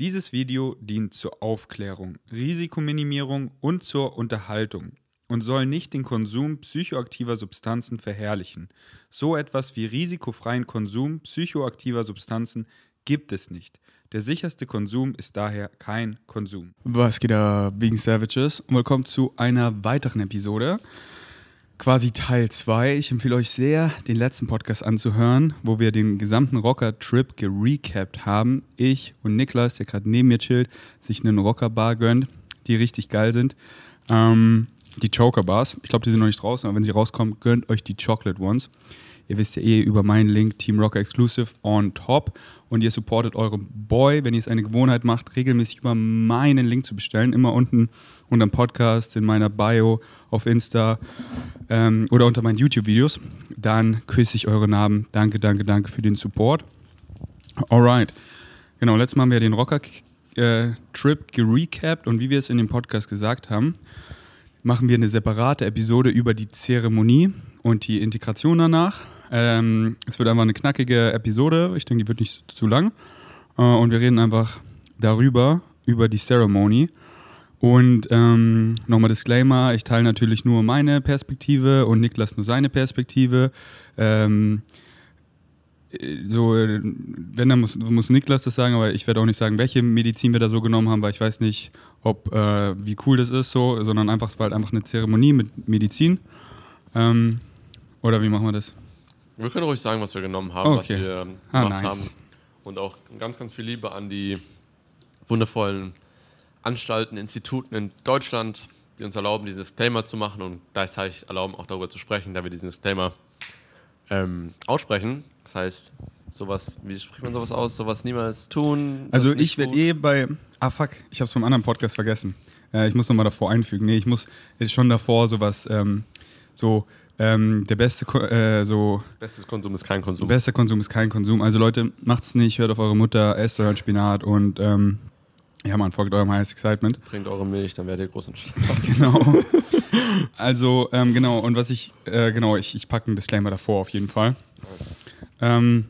Dieses Video dient zur Aufklärung, Risikominimierung und zur Unterhaltung und soll nicht den Konsum psychoaktiver Substanzen verherrlichen. So etwas wie risikofreien Konsum psychoaktiver Substanzen gibt es nicht. Der sicherste Konsum ist daher kein Konsum. Was geht da, wegen Savages? Und willkommen zu einer weiteren Episode quasi Teil 2. Ich empfehle euch sehr, den letzten Podcast anzuhören, wo wir den gesamten Rocker-Trip gerecapt haben. Ich und Niklas, der gerade neben mir chillt, sich einen Rocker-Bar gönnt, die richtig geil sind. Ähm, die Choker-Bars. Ich glaube, die sind noch nicht draußen, aber wenn sie rauskommen, gönnt euch die Chocolate Ones. Ihr wisst ja eh über meinen Link Team Rocker Exclusive on top und ihr supportet euren Boy, wenn ihr es eine Gewohnheit macht, regelmäßig über meinen Link zu bestellen. Immer unten unter dem Podcast, in meiner Bio, auf Insta ähm, oder unter meinen YouTube-Videos. Dann küsse ich eure Namen. Danke, danke, danke für den Support. Alright. Genau, letztes Mal haben wir den Rocker-Trip äh, gerecapt und wie wir es in dem Podcast gesagt haben, machen wir eine separate Episode über die Zeremonie und die Integration danach. Ähm, es wird einfach eine knackige Episode. Ich denke, die wird nicht zu lang. Äh, und wir reden einfach darüber, über die Ceremony. Und ähm, nochmal Disclaimer: Ich teile natürlich nur meine Perspektive und Niklas nur seine Perspektive. Ähm, so, wenn, dann muss, muss Niklas das sagen, aber ich werde auch nicht sagen, welche Medizin wir da so genommen haben, weil ich weiß nicht, ob äh, wie cool das ist, so, sondern einfach, es war halt einfach eine Zeremonie mit Medizin. Ähm, oder wie machen wir das? Wir können ruhig sagen, was wir genommen haben, okay. was wir ah, gemacht nice. haben. Und auch ganz, ganz viel Liebe an die wundervollen Anstalten, Instituten in Deutschland, die uns erlauben, diesen Disclaimer zu machen und gleichzeitig erlauben, auch darüber zu sprechen, da wir diesen Disclaimer ähm, aussprechen. Das heißt, sowas, wie spricht man sowas aus? Sowas niemals tun. Also ich werde eh bei. Ah fuck, ich habe es vom anderen Podcast vergessen. Äh, ich muss nochmal davor einfügen. Nee, ich muss schon davor sowas ähm, so ähm, der beste, äh, so. Bestes Konsum ist kein Konsum. Bester Konsum ist kein Konsum. Also Leute, macht es nicht, hört auf eure Mutter, esst euren Spinat und ähm, ja, man folgt eurem Highest Excitement. Trinkt eure Milch, dann werdet ihr groß und Genau. Also, ähm, genau, und was ich, äh, genau, ich, ich packe einen Disclaimer davor auf jeden Fall. Ähm,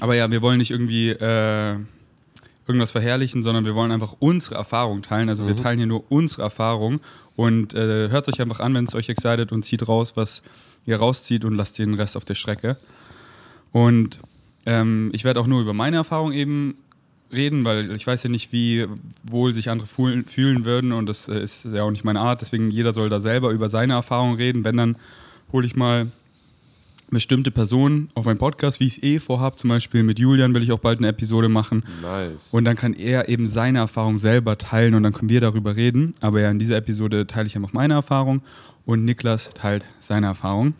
aber ja, wir wollen nicht irgendwie äh, irgendwas verherrlichen, sondern wir wollen einfach unsere Erfahrung teilen. Also mhm. wir teilen hier nur unsere Erfahrung und äh, hört euch einfach an, wenn es euch excited und zieht raus, was ihr rauszieht und lasst den Rest auf der Strecke. Und ähm, ich werde auch nur über meine Erfahrung eben reden, weil ich weiß ja nicht, wie wohl sich andere fühlen, fühlen würden und das äh, ist ja auch nicht meine Art. Deswegen jeder soll da selber über seine Erfahrung reden. Wenn, dann hole ich mal bestimmte Personen auf meinen Podcast, wie ich es eh vorhabe. Zum Beispiel mit Julian will ich auch bald eine Episode machen. Nice. Und dann kann er eben seine Erfahrung selber teilen und dann können wir darüber reden. Aber ja, in dieser Episode teile ich einfach meine Erfahrung und Niklas teilt seine Erfahrung.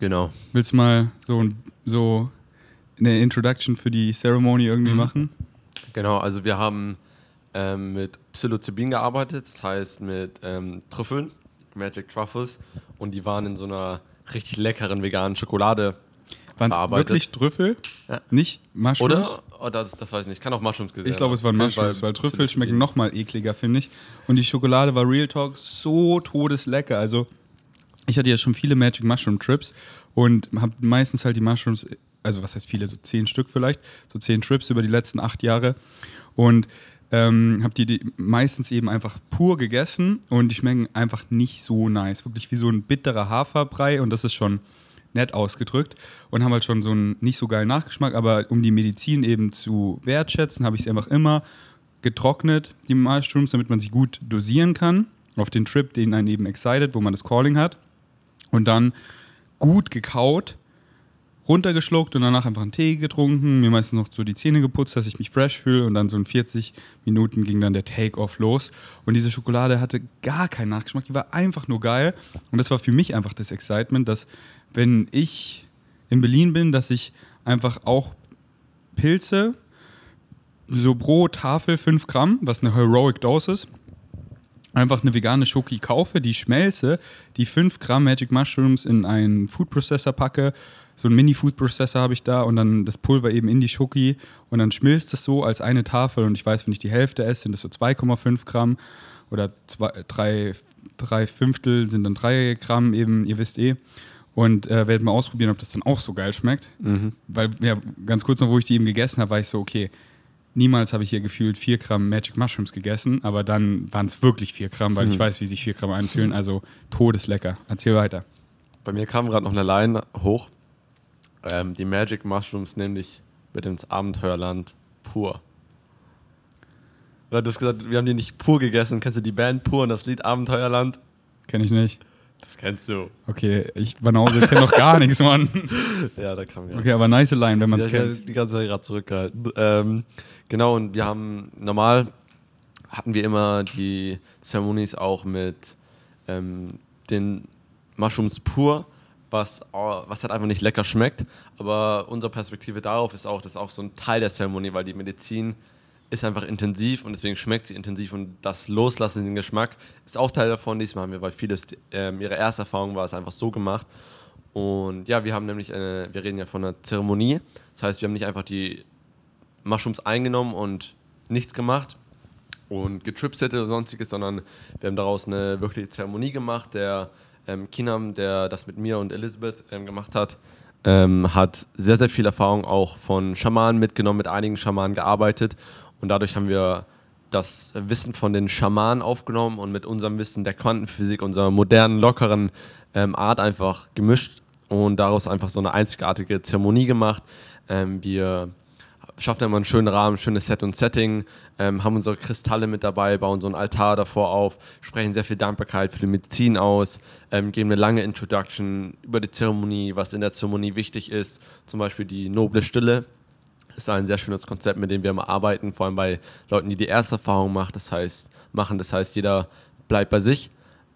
Genau. Willst du mal so, so eine Introduction für die Ceremony irgendwie mhm. machen? Genau, also wir haben ähm, mit Psilocybin gearbeitet, das heißt mit ähm, Trüffeln, Magic Truffles. Und die waren in so einer richtig leckeren veganen Schokolade waren es wirklich Trüffel? Ja. Nicht Mushrooms? Oder? Oh, das, das, weiß ich nicht. Kann auch Mushrooms gesehen Ich glaube, es waren Mushrooms, weil Trüffel schmecken noch mal ekliger, finde ich. Und die Schokolade war Real Talk so todeslecker. Also, ich hatte ja schon viele Magic Mushroom Trips und habe meistens halt die Mushrooms, also was heißt viele, so zehn Stück vielleicht, so zehn Trips über die letzten acht Jahre. Und ähm, habe die, die, meistens eben einfach pur gegessen und die schmecken einfach nicht so nice. Wirklich wie so ein bitterer Haferbrei und das ist schon nett ausgedrückt und haben halt schon so einen nicht so geilen Nachgeschmack, aber um die Medizin eben zu wertschätzen, habe ich sie einfach immer getrocknet, die Mushrooms, damit man sie gut dosieren kann auf den Trip, den einen eben excited, wo man das Calling hat und dann gut gekaut runtergeschluckt und danach einfach einen Tee getrunken, mir meistens noch so die Zähne geputzt, dass ich mich fresh fühle und dann so in 40 Minuten ging dann der Take-Off los. Und diese Schokolade hatte gar keinen Nachgeschmack, die war einfach nur geil. Und das war für mich einfach das Excitement, dass wenn ich in Berlin bin, dass ich einfach auch Pilze so pro Tafel 5 Gramm, was eine Heroic Dose ist, einfach eine vegane Schoki kaufe, die schmelze, die 5 Gramm Magic Mushrooms in einen Food Processor packe, so einen Mini-Food-Processor habe ich da und dann das Pulver eben in die Schoki und dann schmilzt es so als eine Tafel und ich weiß, wenn ich die Hälfte esse, sind das so 2,5 Gramm oder zwei, drei, drei Fünftel sind dann 3 Gramm eben, ihr wisst eh. Und äh, werde mal ausprobieren, ob das dann auch so geil schmeckt. Mhm. Weil, ja, ganz kurz noch, wo ich die eben gegessen habe, war ich so, okay, niemals habe ich hier gefühlt 4 Gramm Magic Mushrooms gegessen, aber dann waren es wirklich 4 Gramm, weil mhm. ich weiß, wie sich 4 Gramm anfühlen. Also todeslecker. Erzähl weiter. Bei mir kam gerade noch eine Line hoch. Ähm, die Magic Mushrooms nämlich mit ins Abenteuerland pur. Du hast gesagt, wir haben die nicht pur gegessen. Kennst du die Band pur und das Lied Abenteuerland? Kenn ich nicht. Das kennst du. Okay, ich Banause kenne noch gar nichts, Mann. Ja, da kam ja. Okay, aber nice Line, wenn man es kennt. Die ganze Zeit gerade zurückgehalten. Ähm, genau, und wir haben normal hatten wir immer die Ceremonies auch mit ähm, den Mushrooms pur, was, was halt einfach nicht lecker schmeckt. Aber unsere Perspektive darauf ist auch, das ist auch so ein Teil der Zeremonie, weil die Medizin ist einfach intensiv und deswegen schmeckt sie intensiv und das Loslassen den Geschmack ist auch Teil davon. Diesmal haben wir, weil vieles äh, ihre erste Erfahrung war, es einfach so gemacht. Und ja, wir haben nämlich, eine, wir reden ja von einer Zeremonie. Das heißt, wir haben nicht einfach die Mushrooms eingenommen und nichts gemacht und getripsettet oder sonstiges, sondern wir haben daraus eine wirkliche Zeremonie gemacht. Der ähm, Kinam, der das mit mir und Elizabeth ähm, gemacht hat, ähm, hat sehr, sehr viel Erfahrung auch von Schamanen mitgenommen, mit einigen Schamanen gearbeitet und dadurch haben wir das Wissen von den Schamanen aufgenommen und mit unserem Wissen der Quantenphysik, unserer modernen, lockeren ähm, Art einfach gemischt und daraus einfach so eine einzigartige Zeremonie gemacht. Ähm, wir schaffen immer einen schönen Rahmen, schönes Set und Setting, ähm, haben unsere Kristalle mit dabei, bauen so einen Altar davor auf, sprechen sehr viel Dankbarkeit für die Medizin aus, ähm, geben eine lange Introduction über die Zeremonie, was in der Zeremonie wichtig ist, zum Beispiel die noble Stille ist ein sehr schönes Konzept, mit dem wir immer arbeiten, vor allem bei Leuten, die die erste Erfahrung macht, das heißt, machen. Das heißt, jeder bleibt bei sich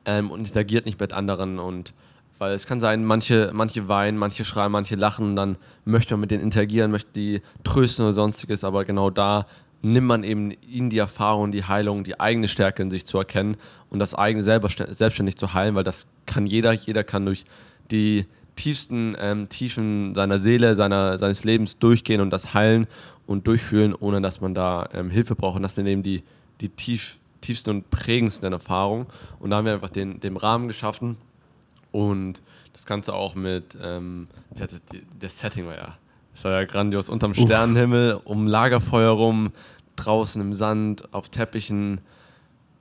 ähm, und interagiert nicht mit anderen. Und weil es kann sein, manche, manche weinen, manche schreien, manche lachen dann möchte man mit denen interagieren, möchte die trösten oder sonstiges, aber genau da nimmt man eben in die Erfahrung, die Heilung, die eigene Stärke in sich zu erkennen und das eigene selber selbstständig zu heilen, weil das kann jeder, jeder kann durch die tiefsten ähm, Tiefen seiner Seele, seiner, seines Lebens durchgehen und das heilen und durchführen, ohne dass man da ähm, Hilfe braucht. Und das sind eben die, die tief, tiefsten und prägendsten Erfahrungen. Und da haben wir einfach den, den Rahmen geschaffen und das Ganze auch mit, ähm, der Setting war ja, es war ja grandios, unterm Sternenhimmel, um Lagerfeuer rum, draußen im Sand, auf Teppichen,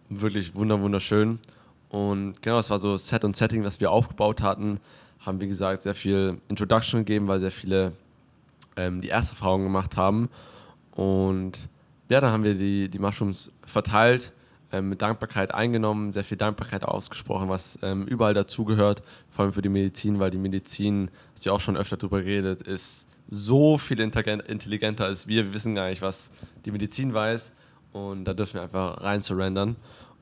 wirklich wunderschön. Und genau, das war so Set und Setting, was wir aufgebaut hatten. Haben, wie gesagt, sehr viel Introduction gegeben, weil sehr viele ähm, die erste Erfahrung gemacht haben. Und ja, dann haben wir die, die Mushrooms verteilt, ähm, mit Dankbarkeit eingenommen, sehr viel Dankbarkeit ausgesprochen, was ähm, überall dazugehört, vor allem für die Medizin, weil die Medizin, hast du ja auch schon öfter drüber geredet, ist so viel intelligenter als wir. Wir wissen gar nicht, was die Medizin weiß. Und da dürfen wir einfach rein surrendern.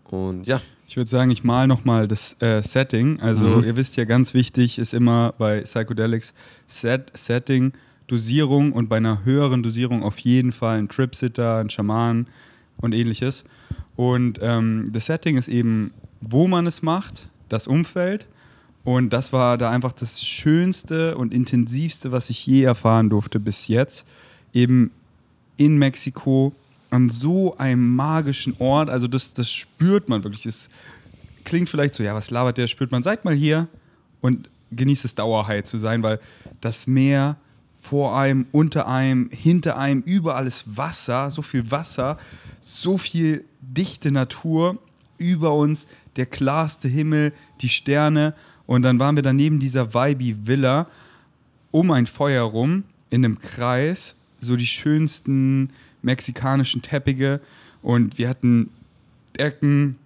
Und ja. Ich würde sagen, ich mal nochmal das äh, Setting. Also mhm. ihr wisst ja, ganz wichtig ist immer bei Psychedelics Set, Setting, Dosierung und bei einer höheren Dosierung auf jeden Fall ein Tripsitter, ein Schaman und ähnliches. Und ähm, das Setting ist eben, wo man es macht, das Umfeld. Und das war da einfach das Schönste und Intensivste, was ich je erfahren durfte bis jetzt. Eben in Mexiko an so einem magischen Ort. Also das, das spürt man wirklich. Es klingt vielleicht so, ja, was labert der? Spürt man. Seid mal hier und genießt es dauerheit zu sein, weil das Meer vor einem, unter einem, hinter einem, überall ist Wasser, so viel Wasser, so viel dichte Natur, über uns der klarste Himmel, die Sterne. Und dann waren wir daneben dieser Vibe Villa um ein Feuer rum in einem Kreis, so die schönsten mexikanischen Teppiche und wir hatten Ecken.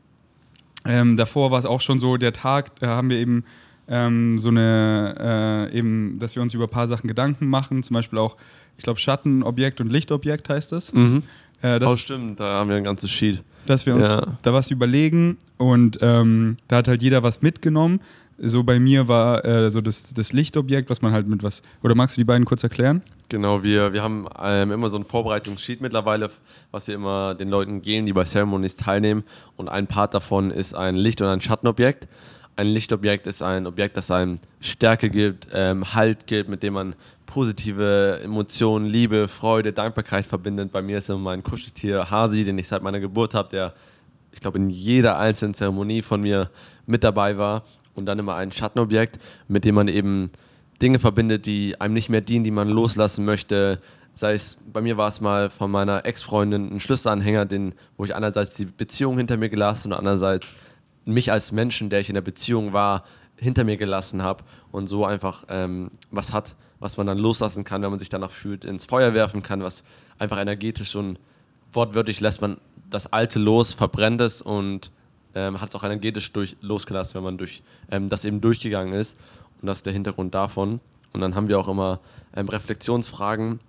Ähm, davor war es auch schon so, der Tag, da haben wir eben ähm, so eine, äh, eben, dass wir uns über ein paar Sachen Gedanken machen, zum Beispiel auch, ich glaube, Schattenobjekt und Lichtobjekt heißt das. Mhm. Äh, das, oh, stimmt, da haben wir ein ganzes Sheet. Dass wir uns ja. da was überlegen und ähm, da hat halt jeder was mitgenommen so bei mir war äh, so das, das Lichtobjekt, was man halt mit was. Oder magst du die beiden kurz erklären? Genau, wir, wir haben ähm, immer so ein Vorbereitungssheet mittlerweile, was wir immer den Leuten geben, die bei Ceremonies teilnehmen. Und ein Part davon ist ein Licht- und ein Schattenobjekt. Ein Lichtobjekt ist ein Objekt, das einem Stärke gibt, ähm, Halt gibt, mit dem man positive Emotionen, Liebe, Freude, Dankbarkeit verbindet. Bei mir ist immer mein Kuscheltier Hasi, den ich seit meiner Geburt habe, der, ich glaube, in jeder einzelnen Zeremonie von mir mit dabei war und dann immer ein Schattenobjekt, mit dem man eben Dinge verbindet, die einem nicht mehr dienen, die man loslassen möchte, sei es, bei mir war es mal von meiner Ex-Freundin ein Schlüsselanhänger, den, wo ich einerseits die Beziehung hinter mir gelassen und andererseits mich als Menschen, der ich in der Beziehung war, hinter mir gelassen habe und so einfach ähm, was hat, was man dann loslassen kann, wenn man sich danach fühlt, ins Feuer werfen kann, was einfach energetisch und wortwörtlich lässt man das Alte los, verbrennt es und ähm, hat es auch energetisch durch, losgelassen, wenn man durch ähm, das eben durchgegangen ist. Und das ist der Hintergrund davon. Und dann haben wir auch immer ähm, Reflexionsfragen,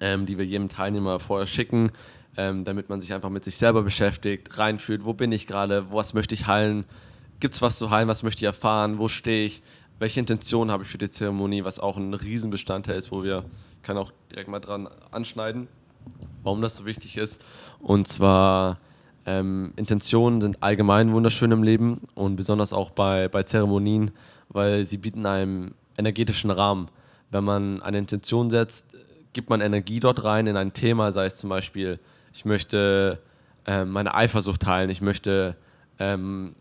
ähm, die wir jedem Teilnehmer vorher schicken, ähm, damit man sich einfach mit sich selber beschäftigt, reinfühlt, wo bin ich gerade, was möchte ich heilen, gibt es was zu heilen, was möchte ich erfahren, wo stehe ich, welche Intention habe ich für die Zeremonie, was auch ein Riesenbestandteil ist, wo wir, ich kann auch direkt mal dran anschneiden, warum das so wichtig ist. Und zwar ähm, Intentionen sind allgemein wunderschön im Leben und besonders auch bei, bei Zeremonien, weil sie bieten einem energetischen Rahmen. Wenn man eine Intention setzt, gibt man Energie dort rein in ein Thema, sei es zum Beispiel, ich möchte äh, meine Eifersucht heilen, ich möchte ähm,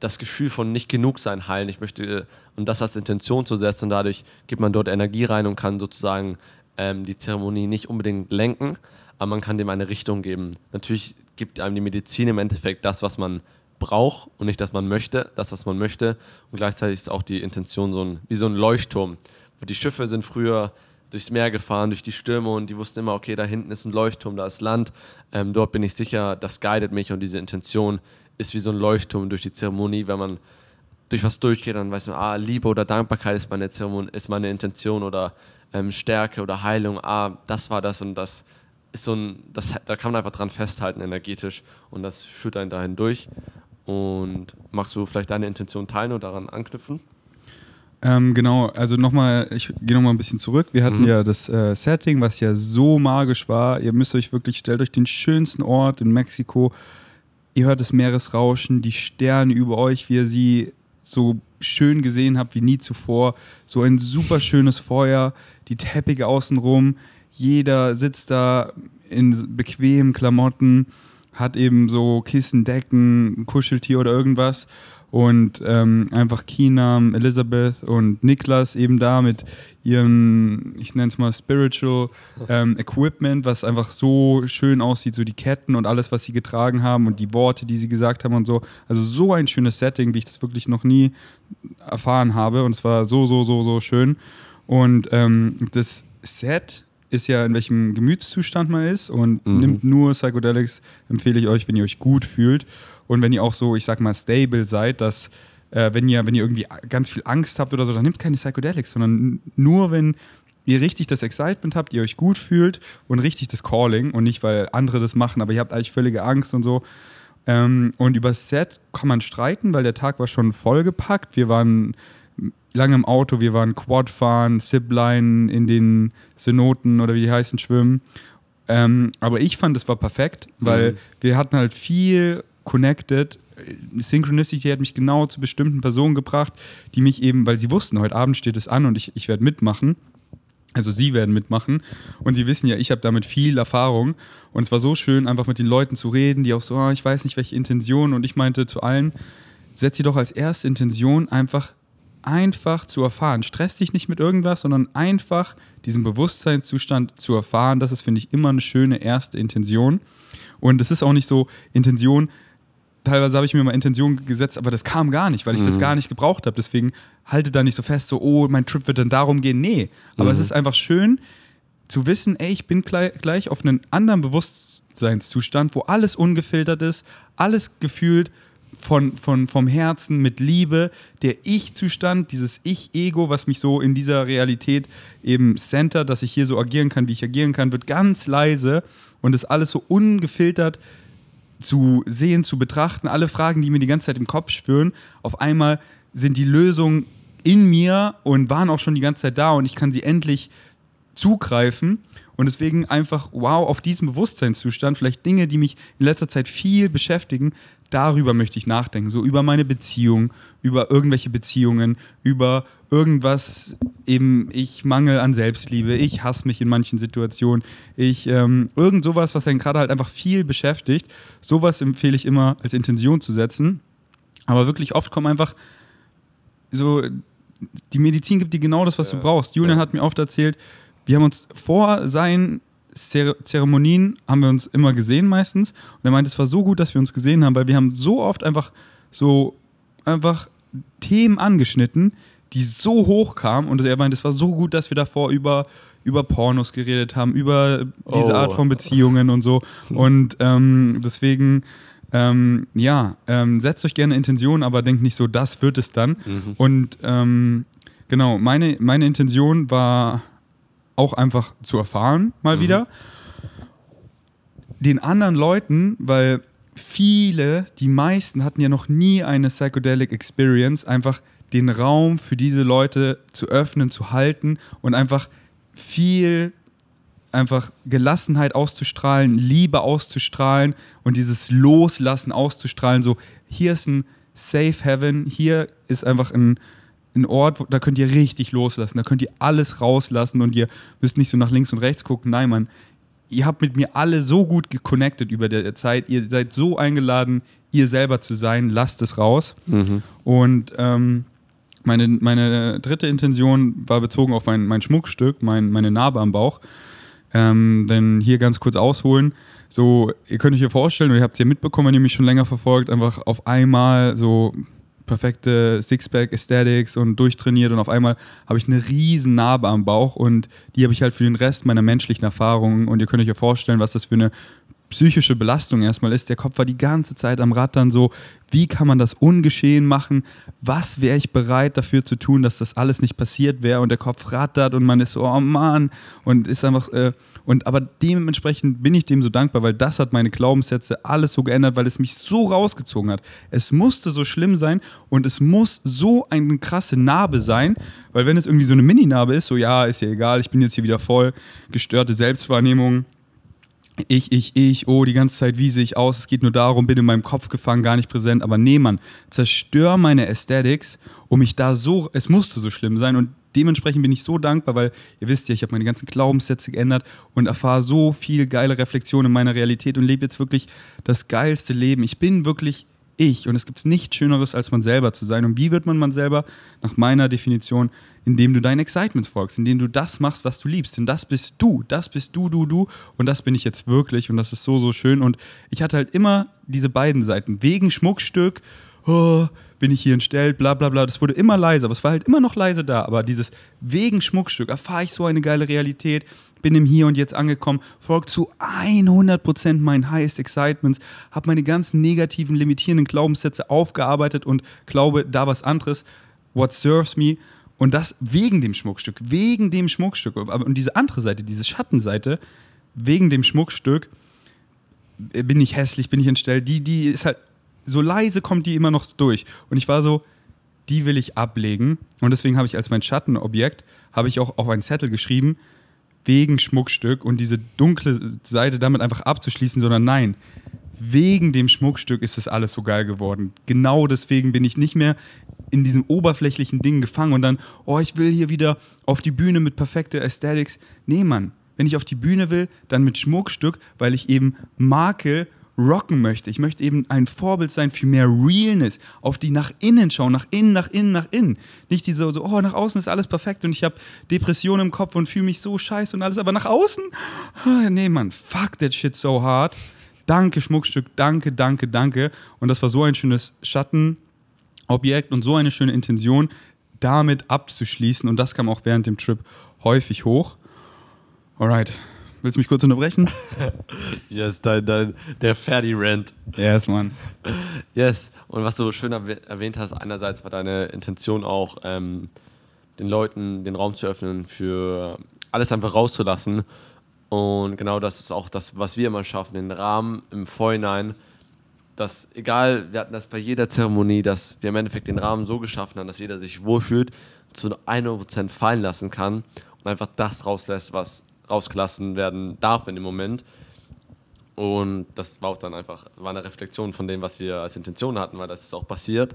das Gefühl von nicht genug sein heilen, ich möchte, und das als Intention zu setzen, und dadurch gibt man dort Energie rein und kann sozusagen ähm, die Zeremonie nicht unbedingt lenken, aber man kann dem eine Richtung geben. Natürlich gibt einem die Medizin im Endeffekt das, was man braucht und nicht das, man möchte, das, was man möchte. Und gleichzeitig ist auch die Intention so ein, wie so ein Leuchtturm. Die Schiffe sind früher durchs Meer gefahren, durch die Stürme und die wussten immer, okay, da hinten ist ein Leuchtturm, da ist Land. Ähm, dort bin ich sicher, das guidet mich und diese Intention ist wie so ein Leuchtturm durch die Zeremonie. Wenn man durch was durchgeht, dann weiß man, ah, Liebe oder Dankbarkeit ist meine Zeremonie, ist meine Intention oder ähm, Stärke oder Heilung, ah, das war das und das ist so ein, das, da kann man einfach dran festhalten energetisch und das führt einen dahin durch. Und magst du vielleicht deine Intention teilen und daran anknüpfen? Ähm, genau, also nochmal, ich gehe nochmal ein bisschen zurück. Wir hatten mhm. ja das äh, Setting, was ja so magisch war. Ihr müsst euch wirklich, stellt euch den schönsten Ort in Mexiko. Ihr hört das Meeresrauschen, die Sterne über euch, wie ihr sie so schön gesehen habt wie nie zuvor. So ein super schönes Feuer, die Teppiche außenrum. Jeder sitzt da in bequemen Klamotten, hat eben so Kissen, Decken, ein Kuscheltier oder irgendwas. Und ähm, einfach Kinam, Elizabeth und Niklas eben da mit ihren, ich nenne es mal Spiritual ähm, Equipment, was einfach so schön aussieht, so die Ketten und alles, was sie getragen haben und die Worte, die sie gesagt haben und so. Also so ein schönes Setting, wie ich das wirklich noch nie erfahren habe. Und es war so, so, so, so schön. Und ähm, das Set ist ja, in welchem Gemütszustand man ist und mhm. nimmt nur Psychedelics, empfehle ich euch, wenn ihr euch gut fühlt und wenn ihr auch so, ich sag mal, stable seid, dass äh, wenn, ihr, wenn ihr irgendwie ganz viel Angst habt oder so, dann nehmt keine Psychedelics, sondern nur, wenn ihr richtig das Excitement habt, ihr euch gut fühlt und richtig das Calling und nicht, weil andere das machen, aber ihr habt eigentlich völlige Angst und so. Ähm, und über Set kann man streiten, weil der Tag war schon vollgepackt. Wir waren lange im Auto, wir waren Quad fahren, Zipline in den Synoten oder wie die heißen schwimmen. Ähm, aber ich fand, es war perfekt, weil mhm. wir hatten halt viel connected. Synchronicity hat mich genau zu bestimmten Personen gebracht, die mich eben, weil sie wussten, heute Abend steht es an und ich, ich werde mitmachen. Also sie werden mitmachen und sie wissen ja, ich habe damit viel Erfahrung und es war so schön, einfach mit den Leuten zu reden, die auch so, oh, ich weiß nicht, welche Intention und ich meinte zu allen, setz sie doch als erste Intention einfach einfach zu erfahren. Stress dich nicht mit irgendwas, sondern einfach diesen Bewusstseinszustand zu erfahren. Das ist, finde ich, immer eine schöne erste Intention. Und es ist auch nicht so Intention, teilweise habe ich mir mal Intention gesetzt, aber das kam gar nicht, weil ich mhm. das gar nicht gebraucht habe. Deswegen halte da nicht so fest, so, oh, mein Trip wird dann darum gehen. Nee, aber mhm. es ist einfach schön zu wissen, ey, ich bin gleich auf einen anderen Bewusstseinszustand, wo alles ungefiltert ist, alles gefühlt von, von, vom Herzen mit Liebe, der Ich-Zustand, dieses Ich-Ego, was mich so in dieser Realität eben centert, dass ich hier so agieren kann, wie ich agieren kann, wird ganz leise und ist alles so ungefiltert zu sehen, zu betrachten. Alle Fragen, die mir die ganze Zeit im Kopf schwören, auf einmal sind die Lösungen in mir und waren auch schon die ganze Zeit da und ich kann sie endlich zugreifen. Und deswegen einfach, wow, auf diesem Bewusstseinszustand, vielleicht Dinge, die mich in letzter Zeit viel beschäftigen, darüber möchte ich nachdenken. So über meine Beziehung, über irgendwelche Beziehungen, über irgendwas, eben ich mangel an Selbstliebe, ich hasse mich in manchen Situationen, ich, ähm, irgend sowas, was einen gerade halt einfach viel beschäftigt. Sowas empfehle ich immer als Intention zu setzen. Aber wirklich oft kommen einfach so, die Medizin gibt dir genau das, was ja, du brauchst. Julian ja. hat mir oft erzählt, wir haben uns vor seinen Zeremonien haben wir uns immer gesehen meistens. Und er meinte, es war so gut, dass wir uns gesehen haben, weil wir haben so oft einfach so einfach Themen angeschnitten, die so hoch kamen. Und er meinte, es war so gut, dass wir davor über, über Pornos geredet haben, über diese oh. Art von Beziehungen und so. Und ähm, deswegen, ähm, ja, ähm, setzt euch gerne Intentionen, aber denkt nicht so, das wird es dann. Mhm. Und ähm, genau, meine, meine Intention war auch einfach zu erfahren, mal mhm. wieder. Den anderen Leuten, weil viele, die meisten hatten ja noch nie eine Psychedelic Experience, einfach den Raum für diese Leute zu öffnen, zu halten und einfach viel einfach Gelassenheit auszustrahlen, Liebe auszustrahlen und dieses Loslassen auszustrahlen. So, hier ist ein Safe Heaven, hier ist einfach ein, ein Ort, wo, da könnt ihr richtig loslassen, da könnt ihr alles rauslassen und ihr müsst nicht so nach links und rechts gucken. Nein, Mann, ihr habt mit mir alle so gut geconnected über der Zeit, ihr seid so eingeladen, ihr selber zu sein, lasst es raus. Mhm. Und ähm, meine, meine dritte Intention war bezogen auf mein, mein Schmuckstück, mein, meine Narbe am Bauch. Ähm, denn hier ganz kurz ausholen. So, ihr könnt euch hier vorstellen, oder ihr habt es ja mitbekommen, wenn ihr mich schon länger verfolgt, einfach auf einmal so perfekte Sixpack Aesthetics und durchtrainiert und auf einmal habe ich eine riesen Narbe am Bauch und die habe ich halt für den Rest meiner menschlichen Erfahrungen und ihr könnt euch ja vorstellen, was das für eine psychische Belastung erstmal ist. Der Kopf war die ganze Zeit am Rattern so, wie kann man das ungeschehen machen? Was wäre ich bereit dafür zu tun, dass das alles nicht passiert wäre? Und der Kopf rattert und man ist so, oh Mann, und ist einfach, äh, und aber dementsprechend bin ich dem so dankbar, weil das hat meine Glaubenssätze alles so geändert, weil es mich so rausgezogen hat. Es musste so schlimm sein und es muss so eine krasse Narbe sein, weil wenn es irgendwie so eine Mini-Narbe ist, so ja, ist ja egal, ich bin jetzt hier wieder voll, gestörte Selbstwahrnehmung, ich, ich, ich, oh, die ganze Zeit, wie sehe ich aus? Es geht nur darum, bin in meinem Kopf gefangen, gar nicht präsent. Aber nee, Mann, zerstör meine Aesthetics, um mich da so, es musste so schlimm sein. Und dementsprechend bin ich so dankbar, weil ihr wisst ja, ich habe meine ganzen Glaubenssätze geändert und erfahre so viel geile Reflexion in meiner Realität und lebe jetzt wirklich das geilste Leben. Ich bin wirklich ich und es gibt nichts Schöneres, als man selber zu sein. Und wie wird man man selber? Nach meiner Definition indem du deinen Excitements folgst, indem du das machst, was du liebst. Denn das bist du, das bist du, du, du. Und das bin ich jetzt wirklich. Und das ist so, so schön. Und ich hatte halt immer diese beiden Seiten. Wegen Schmuckstück, oh, bin ich hier entstellt, bla bla bla. Das wurde immer leiser, aber es war halt immer noch leise da. Aber dieses wegen Schmuckstück erfahre ich so eine geile Realität, bin im Hier und Jetzt angekommen, folgt zu 100% meinen Highest Excitements, habe meine ganzen negativen, limitierenden Glaubenssätze aufgearbeitet und glaube da was anderes. What serves me? Und das wegen dem Schmuckstück, wegen dem Schmuckstück. Und diese andere Seite, diese Schattenseite, wegen dem Schmuckstück, äh, bin ich hässlich, bin ich entstellt. Die, die ist halt, so leise kommt die immer noch durch. Und ich war so, die will ich ablegen. Und deswegen habe ich als mein Schattenobjekt, habe ich auch auf einen Zettel geschrieben, wegen Schmuckstück und diese dunkle Seite damit einfach abzuschließen, sondern nein, wegen dem Schmuckstück ist das alles so geil geworden. Genau deswegen bin ich nicht mehr in diesem oberflächlichen Ding gefangen und dann, oh, ich will hier wieder auf die Bühne mit perfekter Aesthetics. Nee, Mann, wenn ich auf die Bühne will, dann mit Schmuckstück, weil ich eben Marke rocken möchte. Ich möchte eben ein Vorbild sein für mehr Realness, auf die nach innen schauen, nach innen, nach innen, nach innen. Nicht diese so, oh, nach außen ist alles perfekt und ich habe Depressionen im Kopf und fühle mich so scheiße und alles, aber nach außen? Oh, nee, Mann, fuck that shit so hard. Danke, Schmuckstück, danke, danke, danke. Und das war so ein schönes Schatten, Objekt und so eine schöne Intention, damit abzuschließen. Und das kam auch während dem Trip häufig hoch. Alright. Willst du mich kurz unterbrechen? yes, dein, dein, der Ferdi-Rant. Yes, Mann. Yes. Und was du schön erwähnt hast, einerseits war deine Intention auch, ähm, den Leuten den Raum zu öffnen, für alles einfach rauszulassen. Und genau das ist auch das, was wir immer schaffen, den Rahmen im Vorhinein dass egal, wir hatten das bei jeder Zeremonie, dass wir im Endeffekt den Rahmen so geschaffen haben, dass jeder sich wohlfühlt, zu 100% fallen lassen kann und einfach das rauslässt, was rausgelassen werden darf in dem Moment. Und das war auch dann einfach war eine Reflexion von dem, was wir als Intention hatten, weil das ist auch passiert.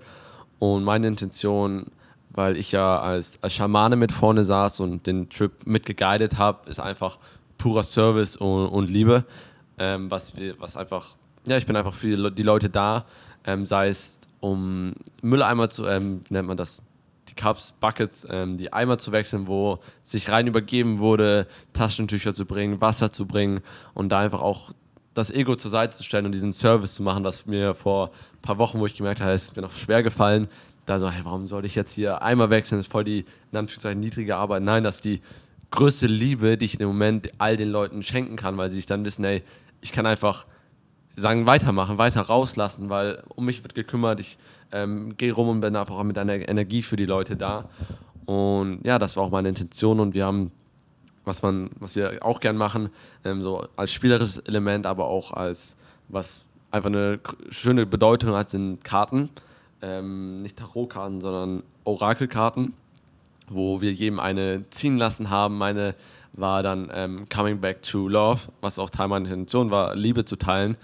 Und meine Intention, weil ich ja als, als Schamane mit vorne saß und den Trip mitgeguidet habe, ist einfach purer Service und, und Liebe, ähm, was, wir, was einfach ja, ich bin einfach für die Leute da, ähm, sei es um Mülleimer zu, ähm, nennt man das, die Cups, Buckets, ähm, die Eimer zu wechseln, wo sich rein übergeben wurde, Taschentücher zu bringen, Wasser zu bringen und da einfach auch das Ego zur Seite zu stellen und diesen Service zu machen, was mir vor ein paar Wochen, wo ich gemerkt habe, ist mir noch schwer gefallen, da so, hey, warum soll ich jetzt hier Eimer wechseln, das ist voll die, in Anführungszeichen, niedrige Arbeit. Nein, das ist die größte Liebe, die ich im Moment all den Leuten schenken kann, weil sie sich dann wissen, ey, ich kann einfach sagen, weitermachen, weiter rauslassen, weil um mich wird gekümmert, ich ähm, gehe rum und bin einfach mit einer Energie für die Leute da. Und ja, das war auch meine Intention und wir haben, was man, was wir auch gern machen, ähm, so als spielerisches Element, aber auch als was einfach eine schöne Bedeutung hat, sind Karten. Ähm, nicht Tarotkarten, sondern Orakelkarten, wo wir jedem eine ziehen lassen haben. Meine war dann ähm, Coming Back to Love, was auch Teil meiner Intention war, Liebe zu teilen.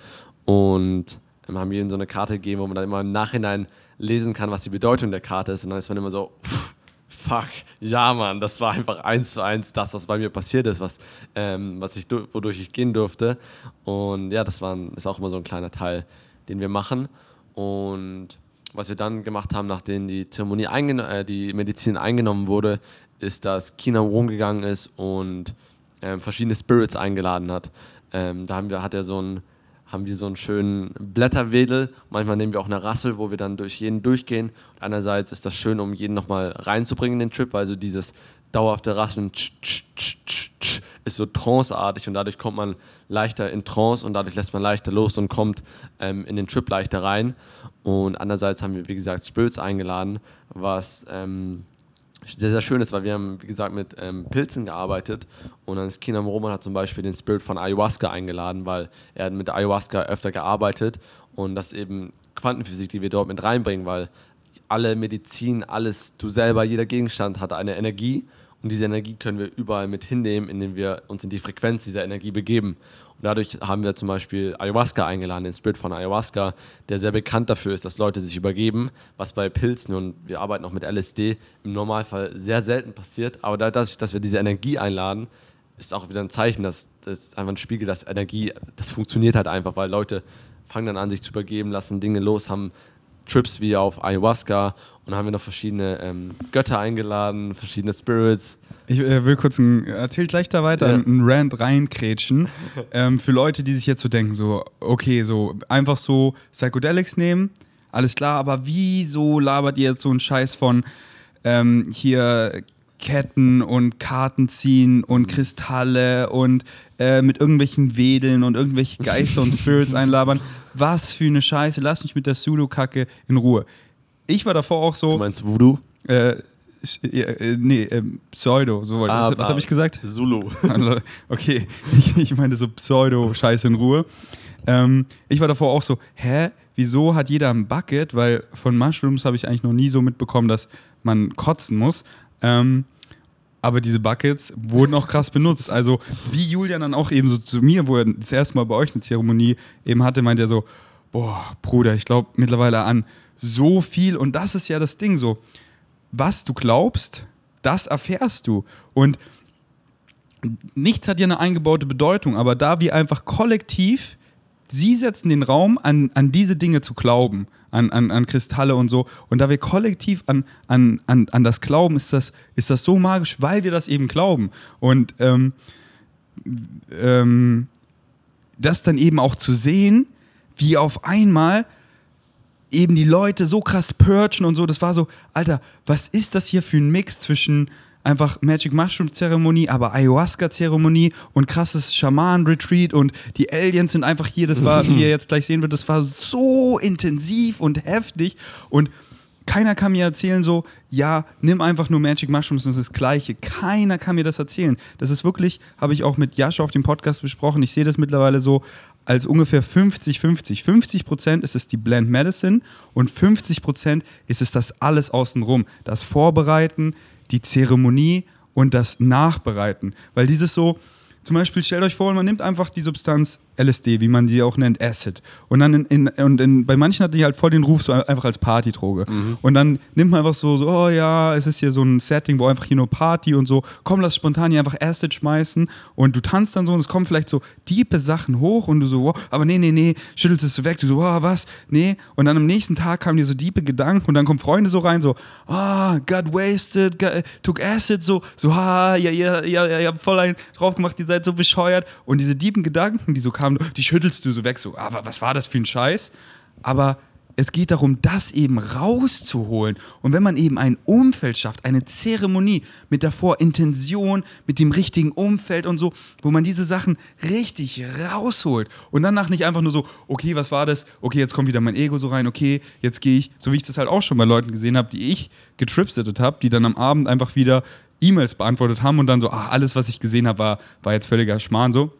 Und ähm, haben ihnen so eine Karte gegeben, wo man dann immer im Nachhinein lesen kann, was die Bedeutung der Karte ist. Und dann ist man immer so, pff, fuck, ja, Mann, das war einfach eins zu eins das, was bei mir passiert ist, was, ähm, was ich, wodurch ich gehen durfte. Und ja, das war, ist auch immer so ein kleiner Teil, den wir machen. Und was wir dann gemacht haben, nachdem die Zeremonie äh, die Medizin eingenommen wurde, ist, dass China rumgegangen ist und ähm, verschiedene Spirits eingeladen hat. Ähm, da haben wir, hat er so ein haben wir so einen schönen Blätterwedel. Manchmal nehmen wir auch eine Rassel, wo wir dann durch jeden durchgehen. Und einerseits ist das schön, um jeden nochmal reinzubringen in den Trip, weil so dieses dauerhafte Rasseln ist so tranceartig und dadurch kommt man leichter in Trance und dadurch lässt man leichter los und kommt ähm, in den Trip leichter rein. Und andererseits haben wir, wie gesagt, Spirits eingeladen, was ähm, sehr, sehr schön ist, weil wir haben, wie gesagt, mit ähm, Pilzen gearbeitet und dann ist Kinam Roman hat zum Beispiel den Spirit von Ayahuasca eingeladen, weil er mit Ayahuasca öfter gearbeitet und das ist eben Quantenphysik, die wir dort mit reinbringen, weil alle Medizin, alles, du selber, jeder Gegenstand hat eine Energie und diese Energie können wir überall mit hinnehmen, indem wir uns in die Frequenz dieser Energie begeben. Dadurch haben wir zum Beispiel Ayahuasca eingeladen, den Spirit von Ayahuasca, der sehr bekannt dafür ist, dass Leute sich übergeben, was bei Pilzen und wir arbeiten auch mit LSD im Normalfall sehr selten passiert. Aber dadurch, dass wir diese Energie einladen, ist auch wieder ein Zeichen, dass das einfach ein Spiegel, dass Energie, das funktioniert halt einfach, weil Leute fangen dann an, sich zu übergeben, lassen Dinge los, haben Trips wie auf Ayahuasca und dann haben wir noch verschiedene ähm, Götter eingeladen, verschiedene Spirits ich äh, will kurz ein, erzähl gleich da weiter, ja. einen Rand reinkrätschen. ähm, für Leute, die sich jetzt so denken, so, okay, so einfach so Psychedelics nehmen, alles klar, aber wieso labert ihr jetzt so einen Scheiß von ähm, hier Ketten und Karten ziehen und mhm. Kristalle und äh, mit irgendwelchen Wedeln und irgendwelche Geister und Spirits einlabern. Was für eine Scheiße, lass mich mit der Sulu-Kacke in Ruhe. Ich war davor auch so. Du meinst Voodoo? Äh, äh, nee, äh, Pseudo, so ah, was, was habe ich gesagt? Zulu. okay, ich, ich meinte so Pseudo-Scheiße in Ruhe. Ähm, ich war davor auch so, hä, wieso hat jeder ein Bucket? Weil von Mushrooms habe ich eigentlich noch nie so mitbekommen, dass man kotzen muss. Ähm, aber diese Buckets wurden auch krass benutzt. Also, wie Julian dann auch eben so zu mir, wo er das erste Mal bei euch eine Zeremonie eben hatte, meint er so: Boah, Bruder, ich glaube mittlerweile an so viel. Und das ist ja das Ding so was du glaubst, das erfährst du. Und nichts hat ja eine eingebaute Bedeutung, aber da wir einfach kollektiv, sie setzen den Raum, an, an diese Dinge zu glauben, an, an, an Kristalle und so. Und da wir kollektiv an, an, an, an das glauben, ist das, ist das so magisch, weil wir das eben glauben. Und ähm, ähm, das dann eben auch zu sehen, wie auf einmal eben die Leute so krass purgen und so. Das war so, Alter, was ist das hier für ein Mix zwischen einfach Magic Mushroom Zeremonie, aber Ayahuasca Zeremonie und krasses Schaman Retreat und die Aliens sind einfach hier. Das war, wie ihr jetzt gleich sehen wird, das war so intensiv und heftig und keiner kann mir erzählen so, ja, nimm einfach nur Magic Mushrooms, das ist das Gleiche. Keiner kann mir das erzählen. Das ist wirklich, habe ich auch mit Jascha auf dem Podcast besprochen. Ich sehe das mittlerweile so, als ungefähr 50-50. 50 Prozent ist es die Blend Medicine und 50 Prozent ist es das alles außenrum. Das Vorbereiten, die Zeremonie und das Nachbereiten. Weil dieses so, zum Beispiel stellt euch vor, man nimmt einfach die Substanz LSD, wie man die auch nennt, Acid. Und dann in, in, und in, bei manchen hat die halt voll den Ruf so einfach als Partydroge. Mhm. Und dann nimmt man einfach so, so, oh ja, es ist hier so ein Setting, wo einfach hier nur Party und so, komm, lass spontan hier einfach Acid schmeißen und du tanzt dann so und es kommen vielleicht so diepe Sachen hoch und du so, wow, aber nee, nee, nee, schüttelst es weg, du so, wow, was, nee. Und dann am nächsten Tag kamen dir so diepe Gedanken und dann kommen Freunde so rein, so, ah, oh, got wasted, got, took Acid, so, so, ha, ja, ja, ja, ja, ihr habt voll einen drauf gemacht, ihr seid so bescheuert. Und diese diepen Gedanken, die so kamen, die schüttelst du so weg, so, aber was war das für ein Scheiß? Aber es geht darum, das eben rauszuholen. Und wenn man eben ein Umfeld schafft, eine Zeremonie mit davor Intention, mit dem richtigen Umfeld und so, wo man diese Sachen richtig rausholt und danach nicht einfach nur so, okay, was war das? Okay, jetzt kommt wieder mein Ego so rein, okay, jetzt gehe ich, so wie ich das halt auch schon bei Leuten gesehen habe, die ich getripsittet habe, die dann am Abend einfach wieder E-Mails beantwortet haben und dann so, ach, alles, was ich gesehen habe, war, war jetzt völliger Schmarrn so.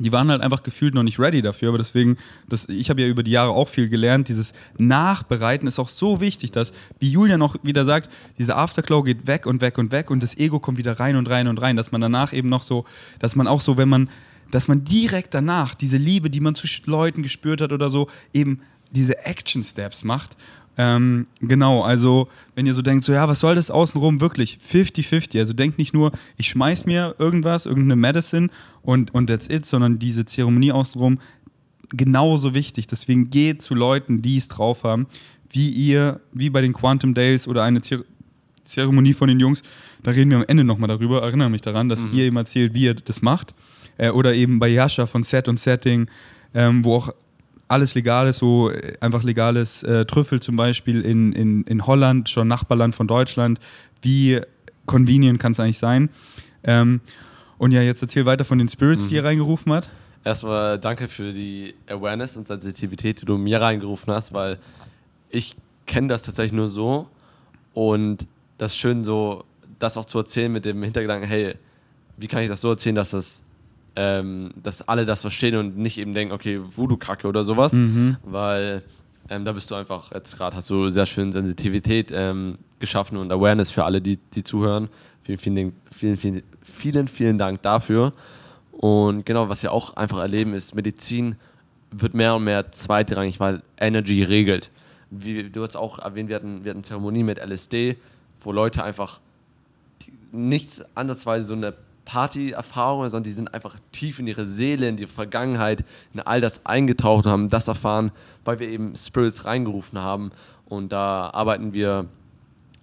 Die waren halt einfach gefühlt noch nicht ready dafür, aber deswegen, das, ich habe ja über die Jahre auch viel gelernt, dieses Nachbereiten ist auch so wichtig, dass, wie Julia noch wieder sagt, dieser Afterglow geht weg und weg und weg und das Ego kommt wieder rein und rein und rein, dass man danach eben noch so, dass man auch so, wenn man, dass man direkt danach diese Liebe, die man zu Leuten gespürt hat oder so, eben diese Action Steps macht ähm, genau, also wenn ihr so denkt, so ja, was soll das außenrum wirklich? 50-50. Also denkt nicht nur, ich schmeiß mir irgendwas, irgendeine Medicine und, und that's it, sondern diese Zeremonie außenrum genauso wichtig. Deswegen geht zu Leuten, die es drauf haben, wie ihr, wie bei den Quantum Days oder eine Zer Zeremonie von den Jungs. Da reden wir am Ende nochmal darüber. Erinnere mich daran, dass mhm. ihr eben erzählt, wie ihr das macht. Äh, oder eben bei Yasha von Set und Setting, ähm, wo auch alles legales, so äh, einfach legales äh, Trüffel zum Beispiel in, in, in Holland, schon Nachbarland von Deutschland. Wie convenient kann es eigentlich sein? Ähm, und ja, jetzt erzähl weiter von den Spirits, mhm. die ihr reingerufen hat. Erstmal danke für die Awareness und Sensitivität, die du mir reingerufen hast, weil ich kenne das tatsächlich nur so und das ist schön so, das auch zu erzählen mit dem Hintergedanken, hey, wie kann ich das so erzählen, dass das ähm, dass alle das verstehen und nicht eben denken, okay, Voodoo-Kacke oder sowas, mhm. weil ähm, da bist du einfach, jetzt gerade hast du sehr schön Sensitivität ähm, geschaffen und Awareness für alle, die, die zuhören. Vielen, vielen, vielen, vielen, vielen, vielen Dank dafür. Und genau, was wir auch einfach erleben, ist, Medizin wird mehr und mehr zweitrangig, weil Energy regelt. Wie du hast auch erwähnt, wir hatten, wir hatten Zeremonie mit LSD, wo Leute einfach nichts andersweise so eine Party-Erfahrungen, sondern die sind einfach tief in ihre Seele, in die Vergangenheit, in all das eingetaucht und haben das erfahren, weil wir eben Spirits reingerufen haben. Und da arbeiten wir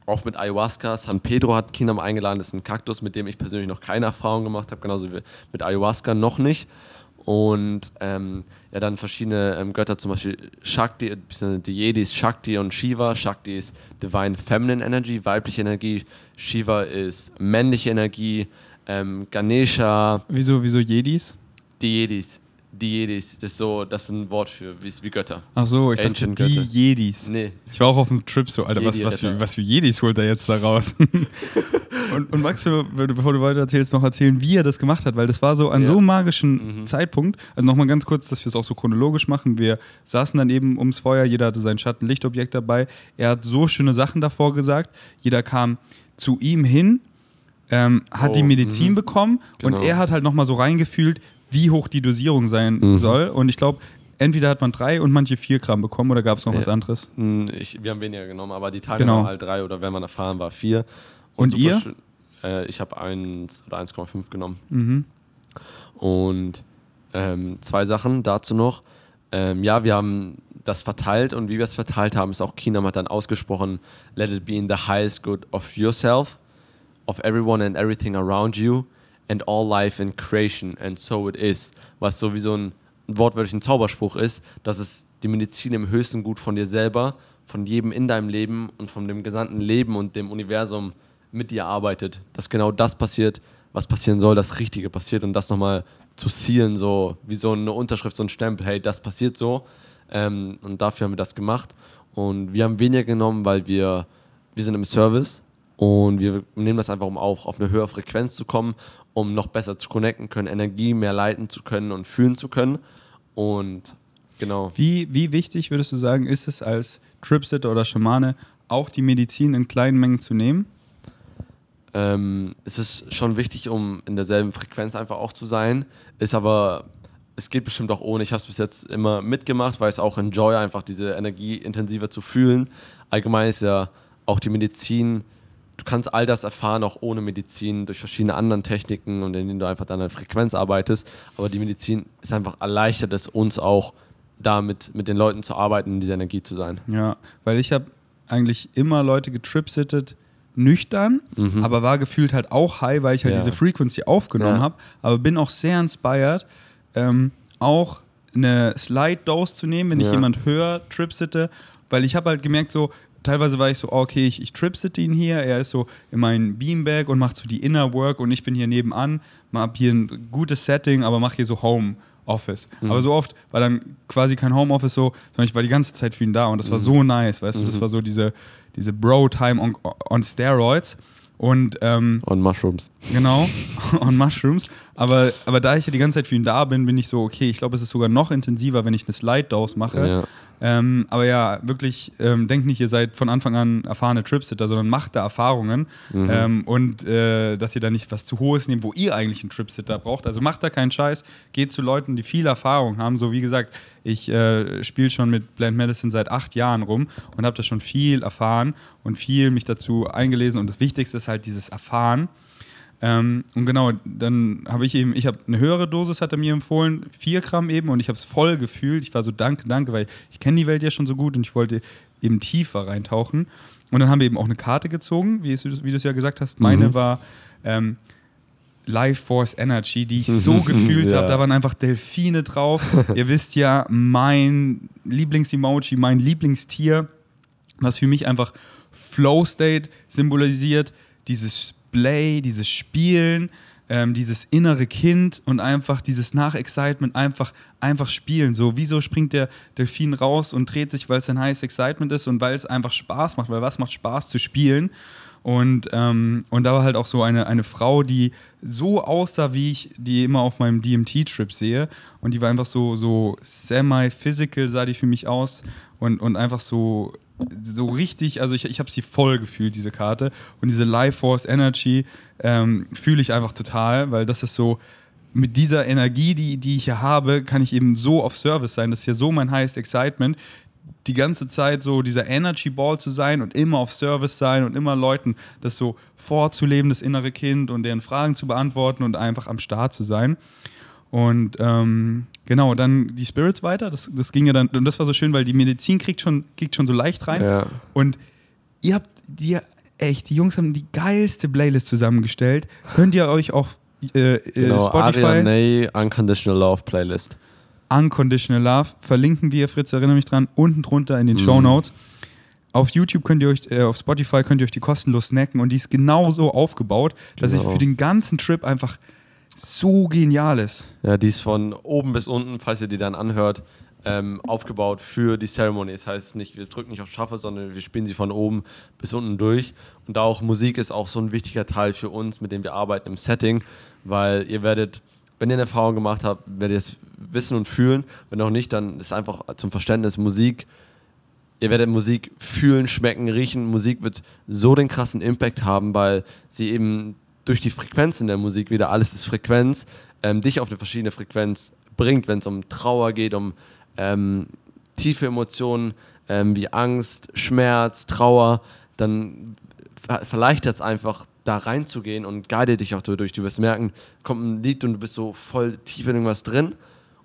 auch mit Ayahuasca. San Pedro hat Kinam eingeladen, das ist ein Kaktus, mit dem ich persönlich noch keine Erfahrung gemacht habe, genauso wie mit Ayahuasca noch nicht. Und ähm, ja, dann verschiedene ähm, Götter, zum Beispiel Shakti, die Jedis Shakti und Shiva. Shakti ist Divine Feminine Energy, weibliche Energie. Shiva ist männliche Energie ähm, Ganesha. Wieso, wieso Jedis? Die Jedis. Die Jedis, das ist so, das ist ein Wort für wie, wie Götter. Ach so, ich Ancient dachte die Götter. Jedis. Nee. Ich war auch auf dem Trip so, Alter, was, was, für, was für Jedis holt er jetzt da raus? und, und du, bevor du weiter erzählst, noch erzählen, wie er das gemacht hat? Weil das war so an ja. so einem magischen mhm. Zeitpunkt. Also nochmal ganz kurz, dass wir es auch so chronologisch machen. Wir saßen dann eben ums Feuer, jeder hatte sein Schattenlichtobjekt dabei. Er hat so schöne Sachen davor gesagt. Jeder kam zu ihm hin ähm, hat oh, die Medizin mh. bekommen genau. und er hat halt nochmal so reingefühlt, wie hoch die Dosierung sein mhm. soll. Und ich glaube, entweder hat man drei und manche vier Gramm bekommen oder gab es noch ja. was anderes? Hm, ich, wir haben weniger genommen, aber die Tage genau. waren halt drei oder wenn man erfahren war, vier. Und, und ihr? Äh, ich habe eins oder 1,5 genommen. Mhm. Und ähm, zwei Sachen dazu noch. Ähm, ja, wir haben das verteilt und wie wir es verteilt haben, ist auch Kinam hat dann ausgesprochen, let it be in the highest good of yourself of everyone and everything around you and all life in creation and so it is. Was sowieso ein, ein wortwörtlich Zauberspruch ist, dass es die Medizin im höchsten Gut von dir selber, von jedem in deinem Leben und von dem gesamten Leben und dem Universum mit dir arbeitet. Dass genau das passiert, was passieren soll, das Richtige passiert und das nochmal zu zielen, so wie so eine Unterschrift, so ein Stempel, hey, das passiert so. Ähm, und dafür haben wir das gemacht. Und wir haben weniger genommen, weil wir, wir sind im Service und wir nehmen das einfach, um auch auf eine höhere Frequenz zu kommen, um noch besser zu connecten können, Energie mehr leiten zu können und fühlen zu können. Und genau. Wie, wie wichtig würdest du sagen, ist es als Tripsitter oder Schamane, auch die Medizin in kleinen Mengen zu nehmen? Ähm, es ist schon wichtig, um in derselben Frequenz einfach auch zu sein, ist aber es geht bestimmt auch ohne. Ich habe es bis jetzt immer mitgemacht, weil es auch enjoy, einfach diese Energie intensiver zu fühlen. Allgemein ist ja auch die Medizin, du kannst all das erfahren, auch ohne Medizin, durch verschiedene andere Techniken und indem du einfach dann an Frequenz arbeitest. Aber die Medizin ist einfach erleichtert es uns auch, damit mit den Leuten zu arbeiten, in dieser Energie zu sein. Ja, weil ich habe eigentlich immer Leute getripsittet, nüchtern, mhm. aber war gefühlt halt auch high, weil ich halt ja. diese Frequency aufgenommen ja. habe. Aber bin auch sehr inspired, ähm, auch eine Slide-Dose zu nehmen, wenn ja. ich jemand höre, tripsitte, weil ich habe halt gemerkt, so, teilweise war ich so, okay, ich, ich tripsitte ihn hier, er ist so in meinem Beanbag und macht so die Inner Work und ich bin hier nebenan, hab hier ein gutes Setting, aber mache hier so Home. Office. Mhm. Aber so oft war dann quasi kein Homeoffice so, sondern ich war die ganze Zeit für ihn da und das war mhm. so nice, weißt du, das mhm. war so diese, diese Bro-Time on, on Steroids. Und, ähm, on Mushrooms. Genau, on Mushrooms. Aber, aber da ich ja die ganze Zeit für ihn da bin, bin ich so, okay, ich glaube, es ist sogar noch intensiver, wenn ich eine Slide-Dose mache. Ja. Ähm, aber ja, wirklich, ähm, denkt nicht, ihr seid von Anfang an erfahrene Tripsitter, sondern macht da Erfahrungen mhm. ähm, und äh, dass ihr da nicht was zu Hohes nehmt, wo ihr eigentlich einen Tripsitter braucht. Also macht da keinen Scheiß, geht zu Leuten, die viel Erfahrung haben. So wie gesagt, ich äh, spiele schon mit Blend Medicine seit acht Jahren rum und habe da schon viel erfahren und viel mich dazu eingelesen. Und das Wichtigste ist halt dieses Erfahren. Ähm, und genau, dann habe ich eben, ich habe eine höhere Dosis, hat er mir empfohlen, 4 Gramm eben, und ich habe es voll gefühlt. Ich war so, danke, danke, weil ich kenne die Welt ja schon so gut und ich wollte eben tiefer reintauchen. Und dann haben wir eben auch eine Karte gezogen, wie, wie du es ja gesagt hast. Meine mhm. war ähm, Life Force Energy, die ich so gefühlt ja. habe. Da waren einfach Delfine drauf. Ihr wisst ja, mein Lieblings-Emoji, mein Lieblingstier, was für mich einfach Flow State symbolisiert. Dieses Play, dieses Spielen, ähm, dieses innere Kind und einfach dieses Nach-Excitement einfach, einfach spielen. So, wieso springt der Delfin raus und dreht sich, weil es ein heißes Excitement ist und weil es einfach Spaß macht, weil was macht Spaß zu spielen? Und, ähm, und da war halt auch so eine, eine Frau, die so aussah, wie ich die immer auf meinem DMT-Trip sehe. Und die war einfach so, so semi-physical, sah die für mich aus. Und, und einfach so so richtig, also ich, ich habe sie voll gefühlt, diese Karte. Und diese Life Force Energy ähm, fühle ich einfach total, weil das ist so, mit dieser Energie, die, die ich hier habe, kann ich eben so auf Service sein. Das ist ja so mein highest excitement. Die ganze Zeit so dieser Energy Ball zu sein und immer auf Service sein und immer Leuten das so vorzuleben, das innere Kind und deren Fragen zu beantworten und einfach am Start zu sein. Und ähm, genau, dann die Spirits weiter. Das, das ging ja dann, und das war so schön, weil die Medizin kriegt schon, kriegt schon so leicht rein. Ja. Und ihr habt die echt, die Jungs haben die geilste Playlist zusammengestellt. Könnt ihr euch auch äh, äh genau, Spotify. Ariane Unconditional Love Playlist. Unconditional Love. Verlinken wir, Fritz, erinnere mich dran, unten drunter in den mm. Show Notes. Auf YouTube könnt ihr euch, äh, auf Spotify könnt ihr euch die kostenlos snacken und die ist genauso aufgebaut, dass genau. ich für den ganzen Trip einfach so genial ist. Ja, die ist von oben bis unten, falls ihr die dann anhört, ähm, aufgebaut für die Ceremony. Das heißt nicht, wir drücken nicht auf Schaffe, sondern wir spielen sie von oben bis unten durch. Und da auch Musik ist auch so ein wichtiger Teil für uns, mit dem wir arbeiten im Setting, weil ihr werdet, wenn ihr eine Erfahrung gemacht habt, werdet ihr es wissen und fühlen. Wenn auch nicht, dann ist einfach zum Verständnis Musik. Ihr werdet Musik fühlen, schmecken, riechen. Musik wird so den krassen Impact haben, weil sie eben durch die Frequenz in der Musik wieder, alles ist Frequenz, ähm, dich auf eine verschiedene Frequenz bringt, wenn es um Trauer geht, um ähm, tiefe Emotionen ähm, wie Angst, Schmerz, Trauer, dann ver verleichtert es einfach, da reinzugehen und guide dich auch durch. Du wirst merken, kommt ein Lied und du bist so voll tief in irgendwas drin und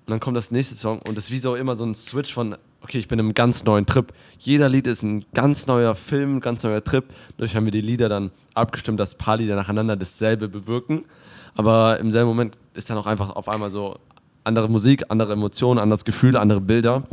dann kommt das nächste Song und es ist wie so immer so ein Switch von, okay, ich bin in einem ganz neuen Trip. Jeder Lied ist ein ganz neuer Film, ganz neuer Trip. Dadurch haben wir die Lieder dann abgestimmt, dass ein paar Lieder nacheinander dasselbe bewirken. Aber im selben Moment ist dann auch einfach auf einmal so andere Musik, andere Emotionen, anderes Gefühl, andere Bilder.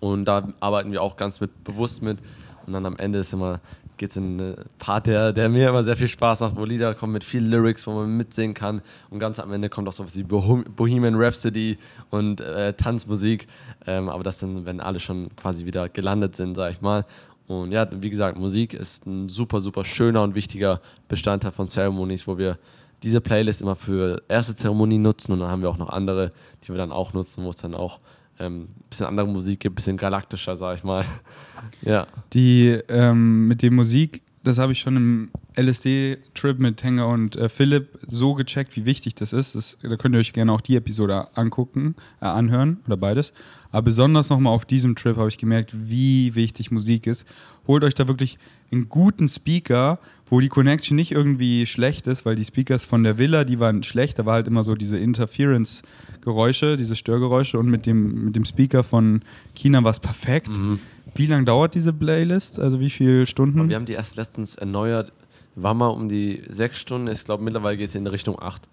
Und da arbeiten wir auch ganz mit, bewusst mit. Und dann am Ende ist immer geht es in einen Part, der, der mir immer sehr viel Spaß macht, wo Lieder kommen mit vielen Lyrics, wo man mitsingen kann. Und ganz am Ende kommt auch sowas wie Bohemian Rhapsody und äh, Tanzmusik. Ähm, aber das dann, wenn alle schon quasi wieder gelandet sind, sag ich mal. Und ja, wie gesagt, Musik ist ein super, super schöner und wichtiger Bestandteil von Ceremonies, wo wir diese Playlist immer für erste Zeremonie nutzen und dann haben wir auch noch andere, die wir dann auch nutzen, wo es dann auch ähm, bisschen andere Musik gibt, bisschen galaktischer, sag ich mal. ja. Die ähm, mit der Musik, das habe ich schon im LSD-Trip mit Tanger und äh, Philipp so gecheckt, wie wichtig das ist. Das, da könnt ihr euch gerne auch die Episode angucken, äh, anhören oder beides. Aber besonders nochmal auf diesem Trip habe ich gemerkt, wie wichtig Musik ist. Holt euch da wirklich einen guten Speaker, wo die Connection nicht irgendwie schlecht ist, weil die Speakers von der Villa, die waren schlecht, da war halt immer so diese Interference-Geräusche, diese Störgeräusche und mit dem, mit dem Speaker von China war es perfekt. Mhm. Wie lange dauert diese Playlist? Also wie viele Stunden? Wir haben die erst letztens erneuert. War mal um die sechs Stunden. Ich glaube, mittlerweile geht es in Richtung acht.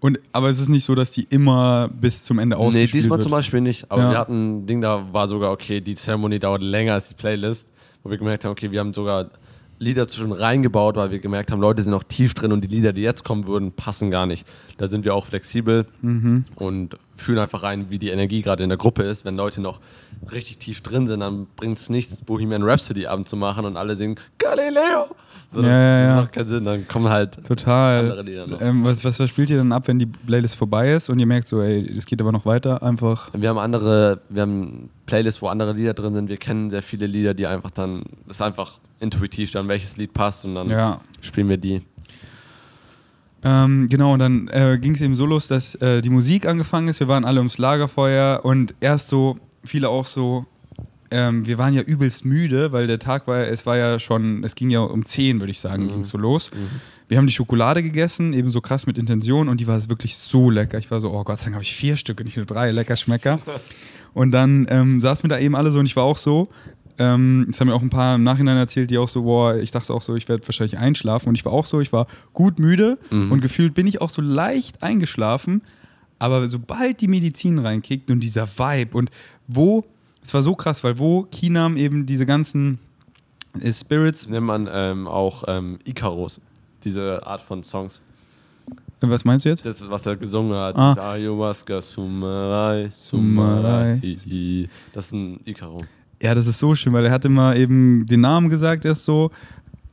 Und, aber es ist nicht so, dass die immer bis zum Ende ausgespielt Nee, diesmal wird. zum Beispiel nicht. Aber ja. wir hatten ein Ding, da war sogar, okay, die Zeremonie dauert länger als die Playlist. Wo wir gemerkt haben, okay, wir haben sogar Lieder zwischen reingebaut, weil wir gemerkt haben, Leute sind noch tief drin und die Lieder, die jetzt kommen würden, passen gar nicht. Da sind wir auch flexibel mhm. und fühlen einfach rein, wie die Energie gerade in der Gruppe ist. Wenn Leute noch richtig tief drin sind, dann bringt es nichts, Bohemian Rhapsody Abend zu machen und alle singen Galileo. So, das, ja, ja, das macht keinen Sinn. Dann kommen halt Total. andere Lieder noch. Ähm, was, was, was spielt ihr dann ab, wenn die Playlist vorbei ist und ihr merkt so, ey, das geht aber noch weiter? Einfach. Wir haben andere, wir haben Playlists, wo andere Lieder drin sind. Wir kennen sehr viele Lieder, die einfach dann, das ist einfach intuitiv dann, welches Lied passt und dann ja. spielen wir die. Ähm, genau, und dann äh, ging es eben so los, dass äh, die Musik angefangen ist. Wir waren alle ums Lagerfeuer und erst so, viele auch so, ähm, wir waren ja übelst müde, weil der Tag war, es war ja schon, es ging ja um 10, würde ich sagen, mhm. ging es so los. Mhm. Wir haben die Schokolade gegessen, eben so krass mit Intention und die war wirklich so lecker. Ich war so, oh Gott sei Dank habe ich vier Stück und nicht nur drei, lecker Schmecker. und dann ähm, saßen wir da eben alle so und ich war auch so, ähm, das haben mir auch ein paar im Nachhinein erzählt, die auch so, boah, ich dachte auch so, ich werde wahrscheinlich einschlafen. Und ich war auch so, ich war gut müde mhm. und gefühlt bin ich auch so leicht eingeschlafen. Aber sobald die Medizin reinkickt und dieser Vibe und wo, es war so krass, weil wo Kinam eben diese ganzen äh, Spirits. Nennt man ähm, auch ähm, Icarus, diese Art von Songs. Was meinst du jetzt? Das, was er gesungen hat. Ah. Ayahuasca, Sumarai, Sumarai. Das ist ein Icarus. Ja, das ist so schön, weil er hat immer eben den Namen gesagt, erst so.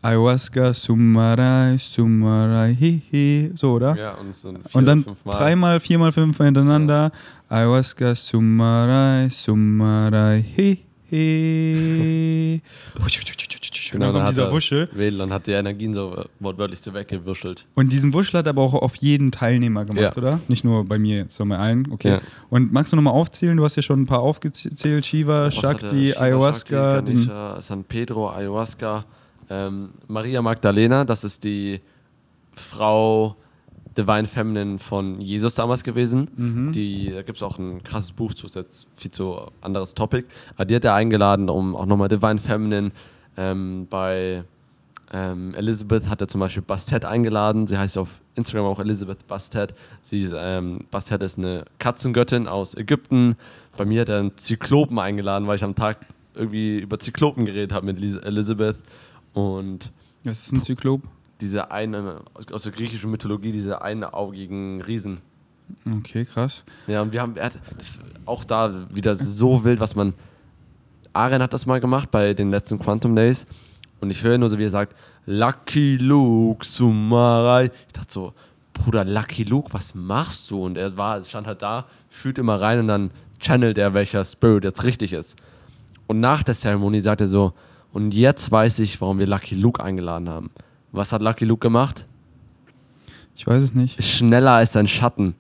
Ayahuasca, Sumarai, Sumarai, Hihi, so, oder? Ja, und, so vier, und dann dreimal, viermal, fünfmal hintereinander. Ja. Ayahuasca, Sumarai, Sumarai, Hihi. He. genau, dann dieser Wuschel. Wedel, hat die Energien so wortwörtlich so weggewuschelt. Und diesen Wuschel hat aber auch auf jeden Teilnehmer gemacht, ja. oder? Nicht nur bei mir sondern bei allen. Okay. Ja. Und magst du nochmal aufzählen? Du hast ja schon ein paar aufgezählt: Shiva, Shakti, Shiva, Ayahuasca. Shakti, Ganesha, San Pedro, Ayahuasca, ähm, Maria Magdalena, das ist die Frau Divine Feminine von Jesus damals gewesen. Mhm. Die, da gibt es auch ein krasses Buch zu, jetzt viel zu anderes Topic. Aber die hat er eingeladen, um auch nochmal Divine Feminine ähm, bei ähm, Elizabeth hat er zum Beispiel Bastet eingeladen. Sie heißt auf Instagram auch Elizabeth Bastet. Sie ist, ähm, Bastet ist eine Katzengöttin aus Ägypten. Bei mir hat er einen Zyklopen eingeladen, weil ich am Tag irgendwie über Zyklopen geredet habe mit Elizabeth. Und Was ist ein Zyklop? Diese eine, aus der griechischen Mythologie, diese einaugigen Riesen. Okay, krass. Ja, und wir haben, er hat, das auch da wieder so wild, was man, Aren hat das mal gemacht bei den letzten Quantum Days und ich höre nur so, wie er sagt, Lucky Luke, Sumarai. Ich dachte so, Bruder, Lucky Luke, was machst du? Und er war, stand halt da, fühlt immer rein und dann channelt er, welcher Spirit jetzt richtig ist. Und nach der Zeremonie sagt er so, und jetzt weiß ich, warum wir Lucky Luke eingeladen haben. Was hat Lucky Luke gemacht? Ich weiß es nicht. Schneller als sein Schatten.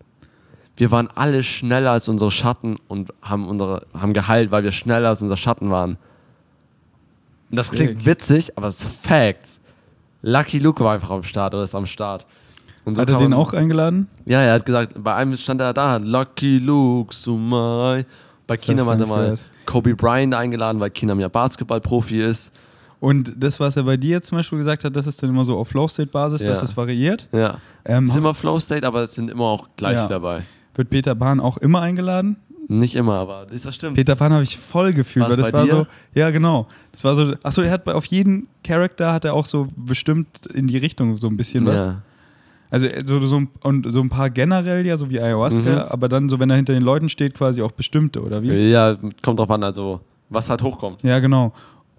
Wir waren alle schneller als unsere Schatten und haben, unsere, haben geheilt, weil wir schneller als unser Schatten waren. Das klingt witzig, aber es ist Facts. Lucky Luke war einfach am Start oder ist am Start. So hat er den auch eingeladen? Ja, er hat gesagt, bei einem stand er da, Lucky Luke, Sumai. Bei Kinam hat er mal Kobe Bryant eingeladen, weil Kinam ja Basketballprofi ist. Und das, was er bei dir zum Beispiel gesagt hat, das ist dann immer so auf Flow-State-Basis, ja. dass es variiert. Ja. Ähm, es ist immer Flow-State, aber es sind immer auch gleich ja. dabei. Wird Peter Bahn auch immer eingeladen? Nicht immer, aber das war stimmt. Peter Pan habe ich voll gefühlt, weil das war dir? so, ja genau. Das war so, achso, er hat auf jeden Charakter hat er auch so bestimmt in die Richtung so ein bisschen was. Ja. Also äh, so, so, und so ein paar generell ja, so wie Ayahuasca, mhm. aber dann so, wenn er hinter den Leuten steht, quasi auch bestimmte, oder wie? Ja, kommt drauf an, also was halt hochkommt. Ja, genau.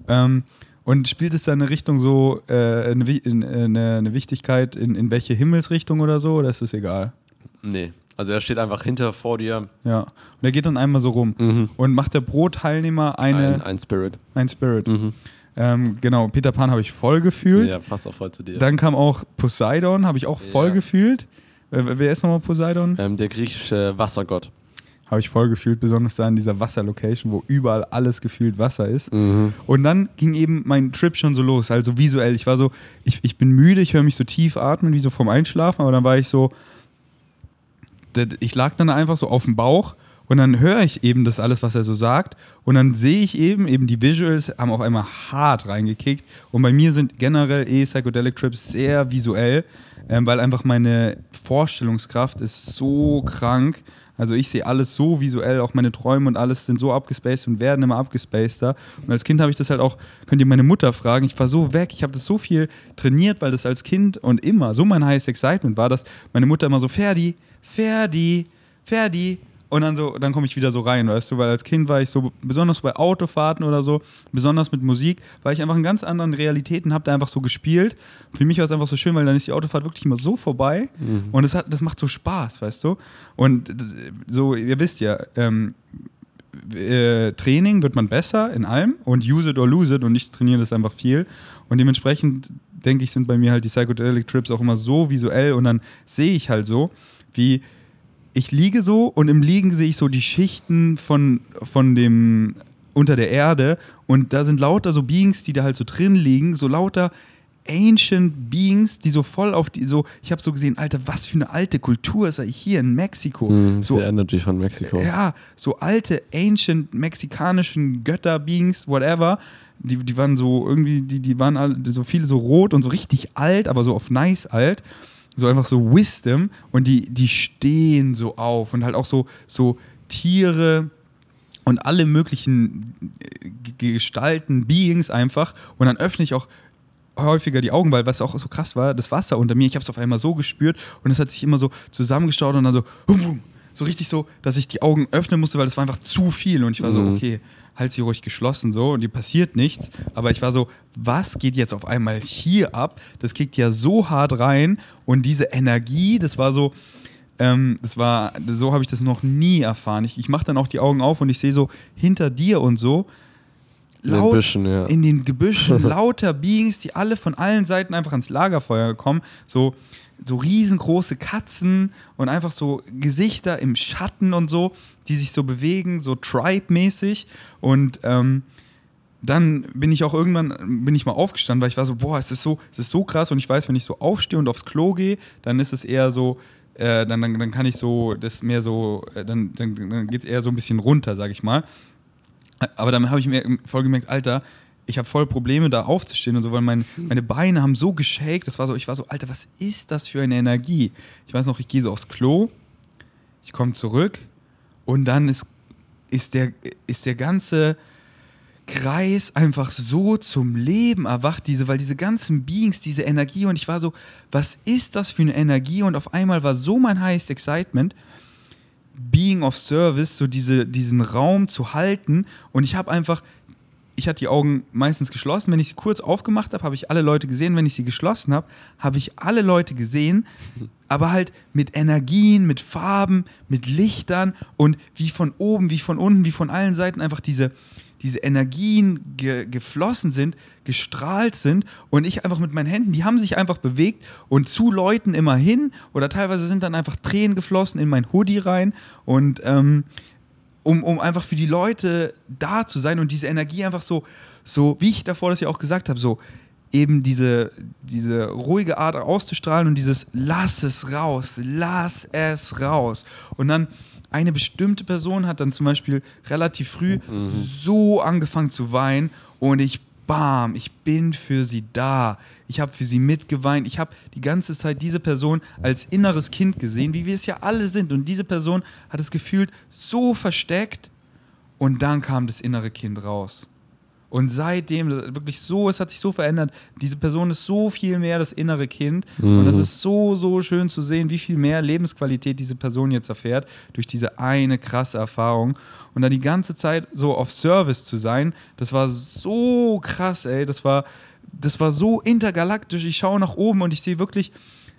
Ähm, und spielt es da eine Richtung so, äh, eine, eine, eine, Wichtigkeit in, in welche Himmelsrichtung oder so, oder ist es egal? Nee. Also er steht einfach hinter vor dir. Ja. Und er geht dann einmal so rum. Mhm. Und macht der Pro-Teilnehmer eine. Ein, ein, Spirit. Ein Spirit. Mhm. Ähm, genau, Peter Pan habe ich voll gefühlt. Ja, passt auch voll zu dir. Dann kam auch Poseidon, habe ich auch voll ja. gefühlt. Wer, wer ist nochmal Poseidon? Ähm, der griechische Wassergott. Habe ich voll gefühlt, besonders da in dieser Wasserlocation, wo überall alles gefühlt Wasser ist. Mhm. Und dann ging eben mein Trip schon so los, also visuell. Ich war so, ich, ich bin müde, ich höre mich so tief atmen, wie so vom Einschlafen, aber dann war ich so, ich lag dann einfach so auf dem Bauch und dann höre ich eben das alles, was er so sagt. Und dann sehe ich eben, eben die Visuals haben auf einmal hart reingekickt. Und bei mir sind generell eh Psychedelic Trips sehr visuell, ähm, weil einfach meine Vorstellungskraft ist so krank. Also ich sehe alles so visuell, auch meine Träume und alles sind so abgespaced und werden immer abgespaceder. Und als Kind habe ich das halt auch, könnt ihr meine Mutter fragen, ich war so weg, ich habe das so viel trainiert, weil das als Kind und immer so mein highest excitement war, dass meine Mutter immer so, Ferdi, Ferdi, Ferdi, und dann so, dann komme ich wieder so rein, weißt du, weil als Kind war ich so, besonders bei Autofahrten oder so, besonders mit Musik, war ich einfach in ganz anderen Realitäten, habe da einfach so gespielt. Für mich war es einfach so schön, weil dann ist die Autofahrt wirklich immer so vorbei mhm. und das, hat, das macht so Spaß, weißt du. Und so, ihr wisst ja, ähm, äh, Training wird man besser in allem und use it or lose it und ich trainiere das einfach viel. Und dementsprechend, denke ich, sind bei mir halt die Psychedelic Trips auch immer so visuell und dann sehe ich halt so, wie ich liege so und im Liegen sehe ich so die Schichten von, von dem unter der Erde und da sind lauter so Beings, die da halt so drin liegen, so lauter Ancient Beings, die so voll auf die, so, ich habe so gesehen, Alter, was für eine alte Kultur ist eigentlich hier in Mexiko. Mm, so Energy von Mexiko. Ja, so alte, ancient mexikanischen Götter-Beings, whatever. Die, die waren so irgendwie, die, die waren alle, so viele so rot und so richtig alt, aber so auf nice alt so einfach so Wisdom und die, die stehen so auf und halt auch so, so Tiere und alle möglichen äh, Gestalten, Beings einfach und dann öffne ich auch häufiger die Augen, weil was auch so krass war, das Wasser unter mir, ich habe es auf einmal so gespürt und es hat sich immer so zusammengestaut und dann so, so richtig so, dass ich die Augen öffnen musste, weil es war einfach zu viel und ich war so, mhm. okay, halt sie ruhig geschlossen so und die passiert nichts. Aber ich war so, was geht jetzt auf einmal hier ab? Das kickt ja so hart rein und diese Energie, das war so, ähm, das war, so habe ich das noch nie erfahren. Ich, ich mache dann auch die Augen auf und ich sehe so hinter dir und so. Laut, in den Büschen, ja. In den Gebüschen lauter Beings, die alle von allen Seiten einfach ans Lagerfeuer kommen. So, so riesengroße Katzen und einfach so Gesichter im Schatten und so, die sich so bewegen, so Tribe-mäßig. Und ähm, dann bin ich auch irgendwann, bin ich mal aufgestanden, weil ich war so, boah, es ist so, es ist so krass und ich weiß, wenn ich so aufstehe und aufs Klo gehe, dann ist es eher so, äh, dann, dann, dann kann ich so, das mehr so, äh, dann, dann, dann geht es eher so ein bisschen runter, sag ich mal. Aber dann habe ich mir voll gemerkt, Alter, ich habe voll Probleme, da aufzustehen und so, weil mein, meine Beine haben so geschakt. Das war so, ich war so, Alter, was ist das für eine Energie? Ich weiß noch, ich gehe so aufs Klo, ich komme zurück und dann ist, ist, der, ist der ganze Kreis einfach so zum Leben erwacht, diese, weil diese ganzen Beings, diese Energie und ich war so, was ist das für eine Energie? Und auf einmal war so mein highest excitement, Being of Service, so diese, diesen Raum zu halten und ich habe einfach ich hatte die Augen meistens geschlossen. Wenn ich sie kurz aufgemacht habe, habe ich alle Leute gesehen. Wenn ich sie geschlossen habe, habe ich alle Leute gesehen, aber halt mit Energien, mit Farben, mit Lichtern und wie von oben, wie von unten, wie von allen Seiten einfach diese, diese Energien ge geflossen sind, gestrahlt sind und ich einfach mit meinen Händen, die haben sich einfach bewegt und zu Leuten immer hin oder teilweise sind dann einfach Tränen geflossen in mein Hoodie rein und ähm, um, um einfach für die Leute da zu sein und diese Energie einfach so, so wie ich davor das ja auch gesagt habe, so eben diese, diese ruhige Art auszustrahlen und dieses lass es raus, lass es raus. Und dann eine bestimmte Person hat dann zum Beispiel relativ früh mhm. so angefangen zu weinen und ich bam, ich bin für sie da. Ich habe für sie mitgeweint. Ich habe die ganze Zeit diese Person als inneres Kind gesehen, wie wir es ja alle sind. Und diese Person hat es gefühlt so versteckt. Und dann kam das innere Kind raus. Und seitdem, wirklich so, es hat sich so verändert. Diese Person ist so viel mehr das innere Kind. Mhm. Und es ist so, so schön zu sehen, wie viel mehr Lebensqualität diese Person jetzt erfährt durch diese eine krasse Erfahrung. Und dann die ganze Zeit so auf Service zu sein, das war so krass, ey. Das war, das war so intergalaktisch. Ich schaue nach oben und ich sehe wirklich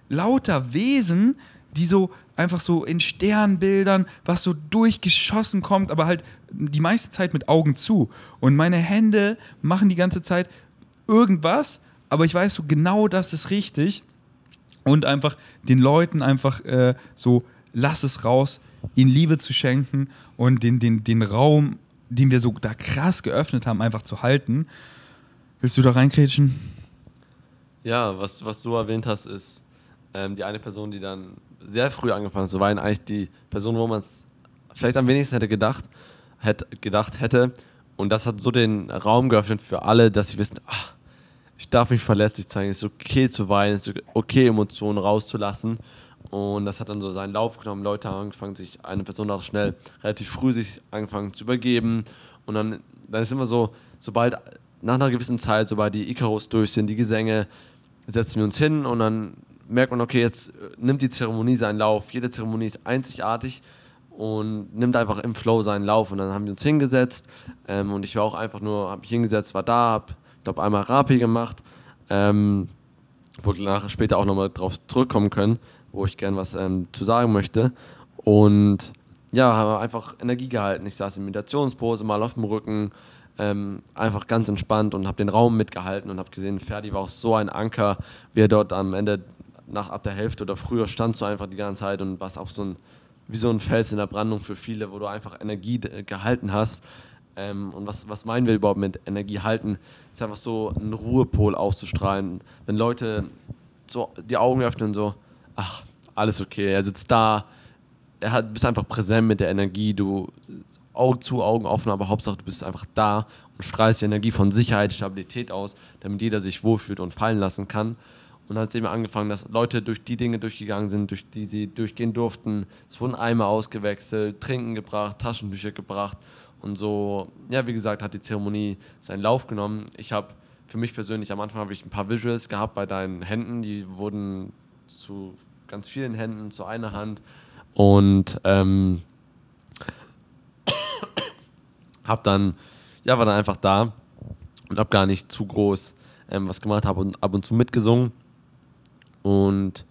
lauter Wesen, die so einfach so in Sternbildern, was so durchgeschossen kommt, aber halt die meiste Zeit mit Augen zu. Und meine Hände machen die ganze Zeit irgendwas, aber ich weiß so genau, das ist richtig. Und einfach den Leuten einfach äh, so, lass es raus, ihnen Liebe zu schenken und den, den, den Raum, den wir so da krass geöffnet haben, einfach zu halten. Willst du da reinkrätschen? Ja, was, was du erwähnt hast, ist ähm, die eine Person, die dann sehr früh angefangen zu weinen, eigentlich die Person, wo man es vielleicht am wenigsten hätte gedacht, hätte, gedacht hätte. Und das hat so den Raum geöffnet für alle, dass sie wissen, ach, ich darf mich verletzlich zeigen, es ist okay zu weinen, es ist okay, Emotionen rauszulassen. Und das hat dann so seinen Lauf genommen. Leute haben angefangen, sich, eine Person auch schnell, relativ früh sich angefangen zu übergeben. Und dann, dann ist immer so, sobald nach einer gewissen Zeit, sobald die Icarus durch sind, die Gesänge, setzen wir uns hin und dann merkt man, okay, jetzt nimmt die Zeremonie seinen Lauf. Jede Zeremonie ist einzigartig und nimmt einfach im Flow seinen Lauf. Und dann haben wir uns hingesetzt ähm, und ich war auch einfach nur, habe mich hingesetzt, war da, habe glaube, einmal Rapi gemacht, ähm, wo wir nachher später auch nochmal drauf zurückkommen können, wo ich gern was ähm, zu sagen möchte. Und ja, habe einfach Energie gehalten. Ich saß in Meditationspose, mal auf dem Rücken, ähm, einfach ganz entspannt und habe den Raum mitgehalten und habe gesehen, Ferdi war auch so ein Anker, wie er dort am Ende nach ab der Hälfte oder früher stand so einfach die ganze Zeit und was auch so ein wie so ein Fels in der Brandung für viele, wo du einfach Energie gehalten hast. Ähm, und was, was meinen wir überhaupt mit Energie halten? Ist einfach so einen Ruhepol auszustrahlen. Wenn Leute so die Augen öffnen, so, ach, alles okay, er sitzt da, er hat, bist einfach präsent mit der Energie, du Augen zu, Augen offen, aber Hauptsache du bist einfach da und strahlst die Energie von Sicherheit, Stabilität aus, damit jeder sich wohlfühlt und fallen lassen kann. Und hat es eben angefangen, dass Leute durch die Dinge durchgegangen sind, durch die sie durchgehen durften. Es wurden Eimer ausgewechselt, Trinken gebracht, Taschentücher gebracht. Und so, ja, wie gesagt, hat die Zeremonie seinen Lauf genommen. Ich habe für mich persönlich am Anfang habe ich ein paar Visuals gehabt bei deinen Händen, die wurden zu ganz vielen Händen, zu einer Hand. Und ähm, habe dann, ja, war dann einfach da und habe gar nicht zu groß ähm, was gemacht, habe ab und zu mitgesungen. Und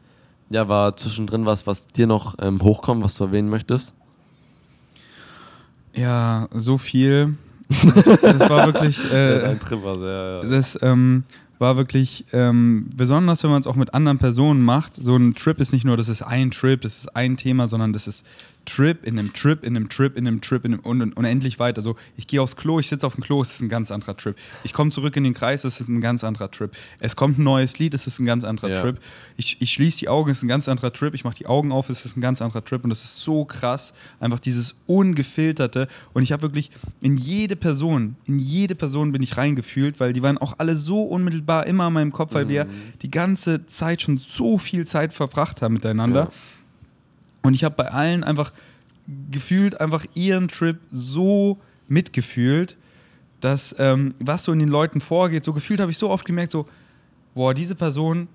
ja, war zwischendrin was, was dir noch ähm, hochkommt, was du erwähnen möchtest? Ja, so viel. Das, das war wirklich. Äh, ein Trip war sehr, ja. Das ähm, war wirklich ähm, besonders, wenn man es auch mit anderen Personen macht. So ein Trip ist nicht nur, das ist ein Trip, das ist ein Thema, sondern das ist Trip in einem Trip in einem Trip in einem Trip in einem und, und unendlich weiter. So, ich gehe aufs Klo, ich sitze auf dem Klo, es ist ein ganz anderer Trip. Ich komme zurück in den Kreis, es ist ein ganz anderer Trip. Es kommt ein neues Lied, es ist ein ganz anderer ja. Trip. Ich, ich schließe die Augen, es ist ein ganz anderer Trip. Ich mache die Augen auf, es ist ein ganz anderer Trip. Und das ist so krass, einfach dieses ungefilterte. Und ich habe wirklich in jede Person, in jede Person bin ich reingefühlt, weil die waren auch alle so unmittelbar immer in meinem Kopf, weil mhm. wir die ganze Zeit schon so viel Zeit verbracht haben miteinander. Ja. Und ich habe bei allen einfach gefühlt einfach ihren Trip so mitgefühlt, dass ähm, was so in den Leuten vorgeht, so gefühlt habe ich so oft gemerkt, so, boah, diese Person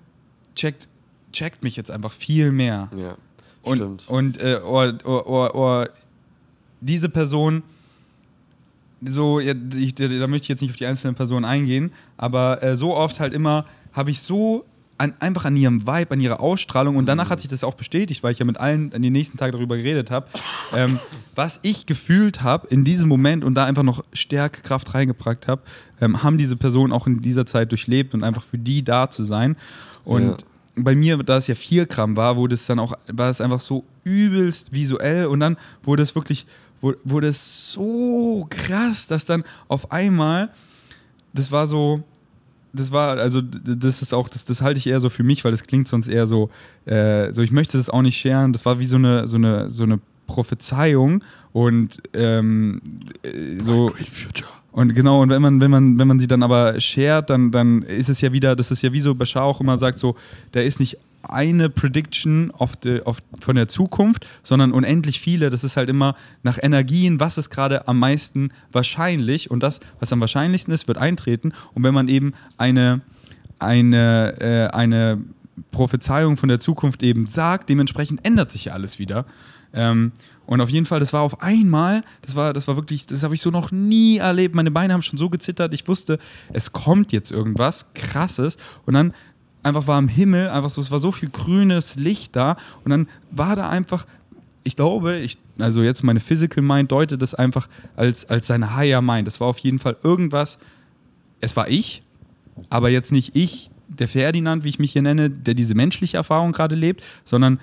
checkt, checkt mich jetzt einfach viel mehr. Ja, und, stimmt. Und äh, or, or, or, diese Person, so, ich, da möchte ich jetzt nicht auf die einzelnen Personen eingehen, aber äh, so oft halt immer habe ich so an, einfach an ihrem Vibe, an ihrer Ausstrahlung. Und danach hat sich das auch bestätigt, weil ich ja mit allen an den nächsten Tag darüber geredet habe, ähm, was ich gefühlt habe in diesem Moment und da einfach noch Stärke, Kraft reingebracht habe, ähm, haben diese Personen auch in dieser Zeit durchlebt und einfach für die da zu sein. Und ja. bei mir, da es ja 4 Gramm war, wurde es dann auch, war es einfach so übelst visuell und dann wurde es wirklich, wurde es so krass, dass dann auf einmal, das war so, das war, also das ist auch, das, das halte ich eher so für mich, weil das klingt sonst eher so, äh, so ich möchte das auch nicht scheren. Das war wie so eine, so eine, so eine Prophezeiung und ähm, äh, so. Und genau, und wenn man, wenn man, wenn man sie dann aber shared, dann, dann ist es ja wieder, das ist ja wie so Bashar auch immer sagt, so, der ist nicht eine Prediction of the, of, von der Zukunft, sondern unendlich viele. Das ist halt immer nach Energien, was ist gerade am meisten wahrscheinlich und das, was am wahrscheinlichsten ist, wird eintreten. Und wenn man eben eine, eine, äh, eine Prophezeiung von der Zukunft eben sagt, dementsprechend ändert sich ja alles wieder. Ähm, und auf jeden Fall, das war auf einmal, das war, das war wirklich, das habe ich so noch nie erlebt. Meine Beine haben schon so gezittert. Ich wusste, es kommt jetzt irgendwas Krasses. Und dann einfach war am Himmel, einfach so, es war so viel grünes Licht da und dann war da einfach, ich glaube, ich, also jetzt meine Physical Mind deutet das einfach als, als seine Higher Mind. Das war auf jeden Fall irgendwas, es war ich, aber jetzt nicht ich, der Ferdinand, wie ich mich hier nenne, der diese menschliche Erfahrung gerade lebt, sondern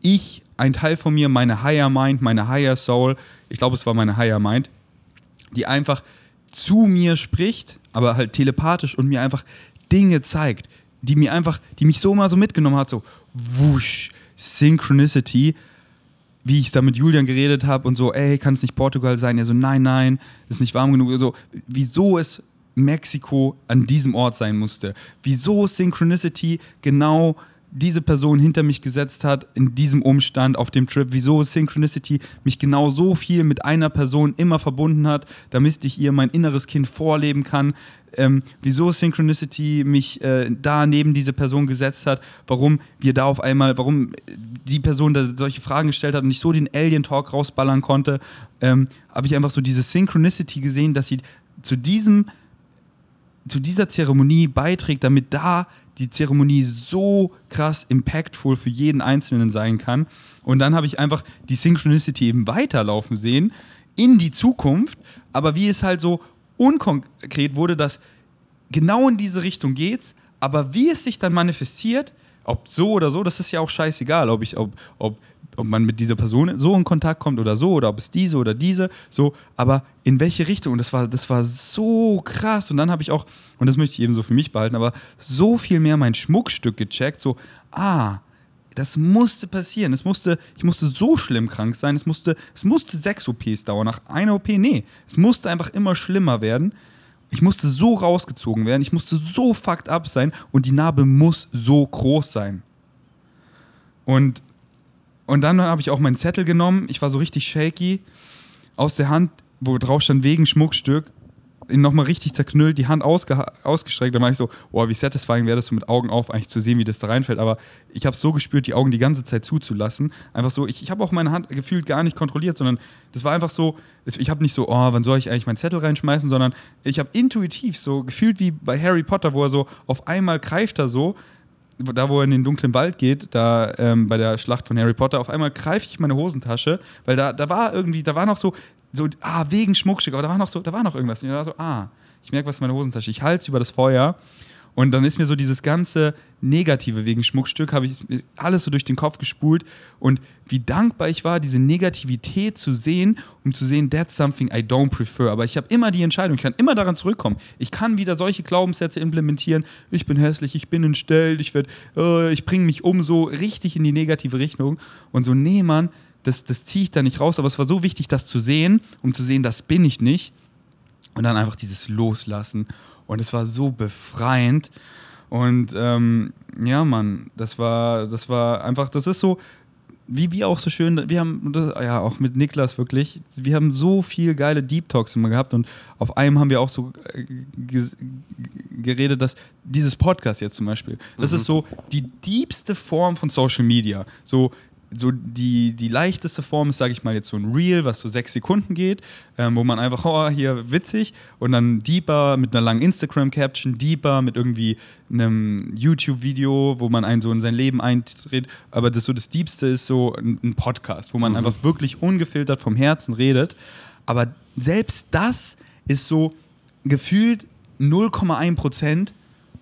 ich, ein Teil von mir, meine Higher Mind, meine Higher Soul, ich glaube, es war meine Higher Mind, die einfach zu mir spricht, aber halt telepathisch und mir einfach Dinge zeigt, die mir einfach, die mich so mal so mitgenommen hat, so wusch, Synchronicity, wie ich da mit Julian geredet habe und so, ey, kann es nicht Portugal sein? Er so, nein, nein, ist nicht warm genug. So, wieso es Mexiko an diesem Ort sein musste. Wieso Synchronicity genau diese Person hinter mich gesetzt hat in diesem Umstand auf dem Trip, wieso Synchronicity mich genau so viel mit einer Person immer verbunden hat, damit ich ihr mein inneres Kind vorleben kann, ähm, wieso Synchronicity mich äh, da neben diese Person gesetzt hat, warum wir da auf einmal, warum die Person da solche Fragen gestellt hat und ich so den Alien-Talk rausballern konnte, ähm, habe ich einfach so diese Synchronicity gesehen, dass sie zu diesem zu dieser Zeremonie beiträgt, damit da die Zeremonie so krass impactful für jeden Einzelnen sein kann. Und dann habe ich einfach die Synchronicity eben weiterlaufen sehen in die Zukunft, aber wie es halt so unkonkret wurde, dass genau in diese Richtung geht's, aber wie es sich dann manifestiert, ob so oder so, das ist ja auch scheißegal, ob ich, ob, ob ob man mit dieser Person so in Kontakt kommt oder so, oder ob es diese oder diese, so, aber in welche Richtung? Und das war, das war so krass. Und dann habe ich auch, und das möchte ich eben so für mich behalten, aber so viel mehr mein Schmuckstück gecheckt, so, ah, das musste passieren. Es musste, ich musste so schlimm krank sein. Es musste, es musste sechs OPs dauern. Nach einer OP, nee. Es musste einfach immer schlimmer werden. Ich musste so rausgezogen werden. Ich musste so fucked up sein. Und die Narbe muss so groß sein. Und und dann habe ich auch meinen Zettel genommen. Ich war so richtig shaky. Aus der Hand, wo drauf stand wegen Schmuckstück, ihn nochmal richtig zerknüllt, die Hand ausgestreckt. Da war ich so, boah, wie satisfying wäre das so mit Augen auf, eigentlich zu sehen, wie das da reinfällt. Aber ich habe so gespürt, die Augen die ganze Zeit zuzulassen. Einfach so, ich, ich habe auch meine Hand gefühlt gar nicht kontrolliert, sondern das war einfach so, ich habe nicht so, oh, wann soll ich eigentlich meinen Zettel reinschmeißen, sondern ich habe intuitiv so gefühlt wie bei Harry Potter, wo er so auf einmal greift er so da wo er in den dunklen Wald geht, da ähm, bei der Schlacht von Harry Potter, auf einmal greife ich meine Hosentasche, weil da, da war irgendwie, da war noch so, so, ah, wegen Schmuckstück, aber da war noch so, da war noch irgendwas. Und ich war so, ah, ich merke was in meiner Hosentasche. Ich halte es über das Feuer und dann ist mir so dieses ganze Negative wegen Schmuckstück, habe ich alles so durch den Kopf gespult. Und wie dankbar ich war, diese Negativität zu sehen, um zu sehen, that's something I don't prefer. Aber ich habe immer die Entscheidung, ich kann immer daran zurückkommen. Ich kann wieder solche Glaubenssätze implementieren. Ich bin hässlich, ich bin entstellt, ich, äh, ich bringe mich um, so richtig in die negative Richtung. Und so, nee, Mann, das, das ziehe ich da nicht raus. Aber es war so wichtig, das zu sehen, um zu sehen, das bin ich nicht. Und dann einfach dieses Loslassen und es war so befreiend. Und ähm, ja, Mann, das war, das war einfach, das ist so, wie wir auch so schön, wir haben, ja, auch mit Niklas wirklich, wir haben so viel geile Deep Talks immer gehabt und auf einem haben wir auch so äh, geredet, dass dieses Podcast jetzt zum Beispiel, das mhm. ist so die diebste Form von Social Media. So, so die, die leichteste Form ist, sage ich mal, jetzt so ein Reel, was so sechs Sekunden geht, ähm, wo man einfach, oh, hier witzig und dann deeper mit einer langen Instagram-Caption, deeper mit irgendwie einem YouTube-Video, wo man einen so in sein Leben eintritt. Aber das so das Diebste ist so ein, ein Podcast, wo man mhm. einfach wirklich ungefiltert vom Herzen redet. Aber selbst das ist so gefühlt 0,1 Prozent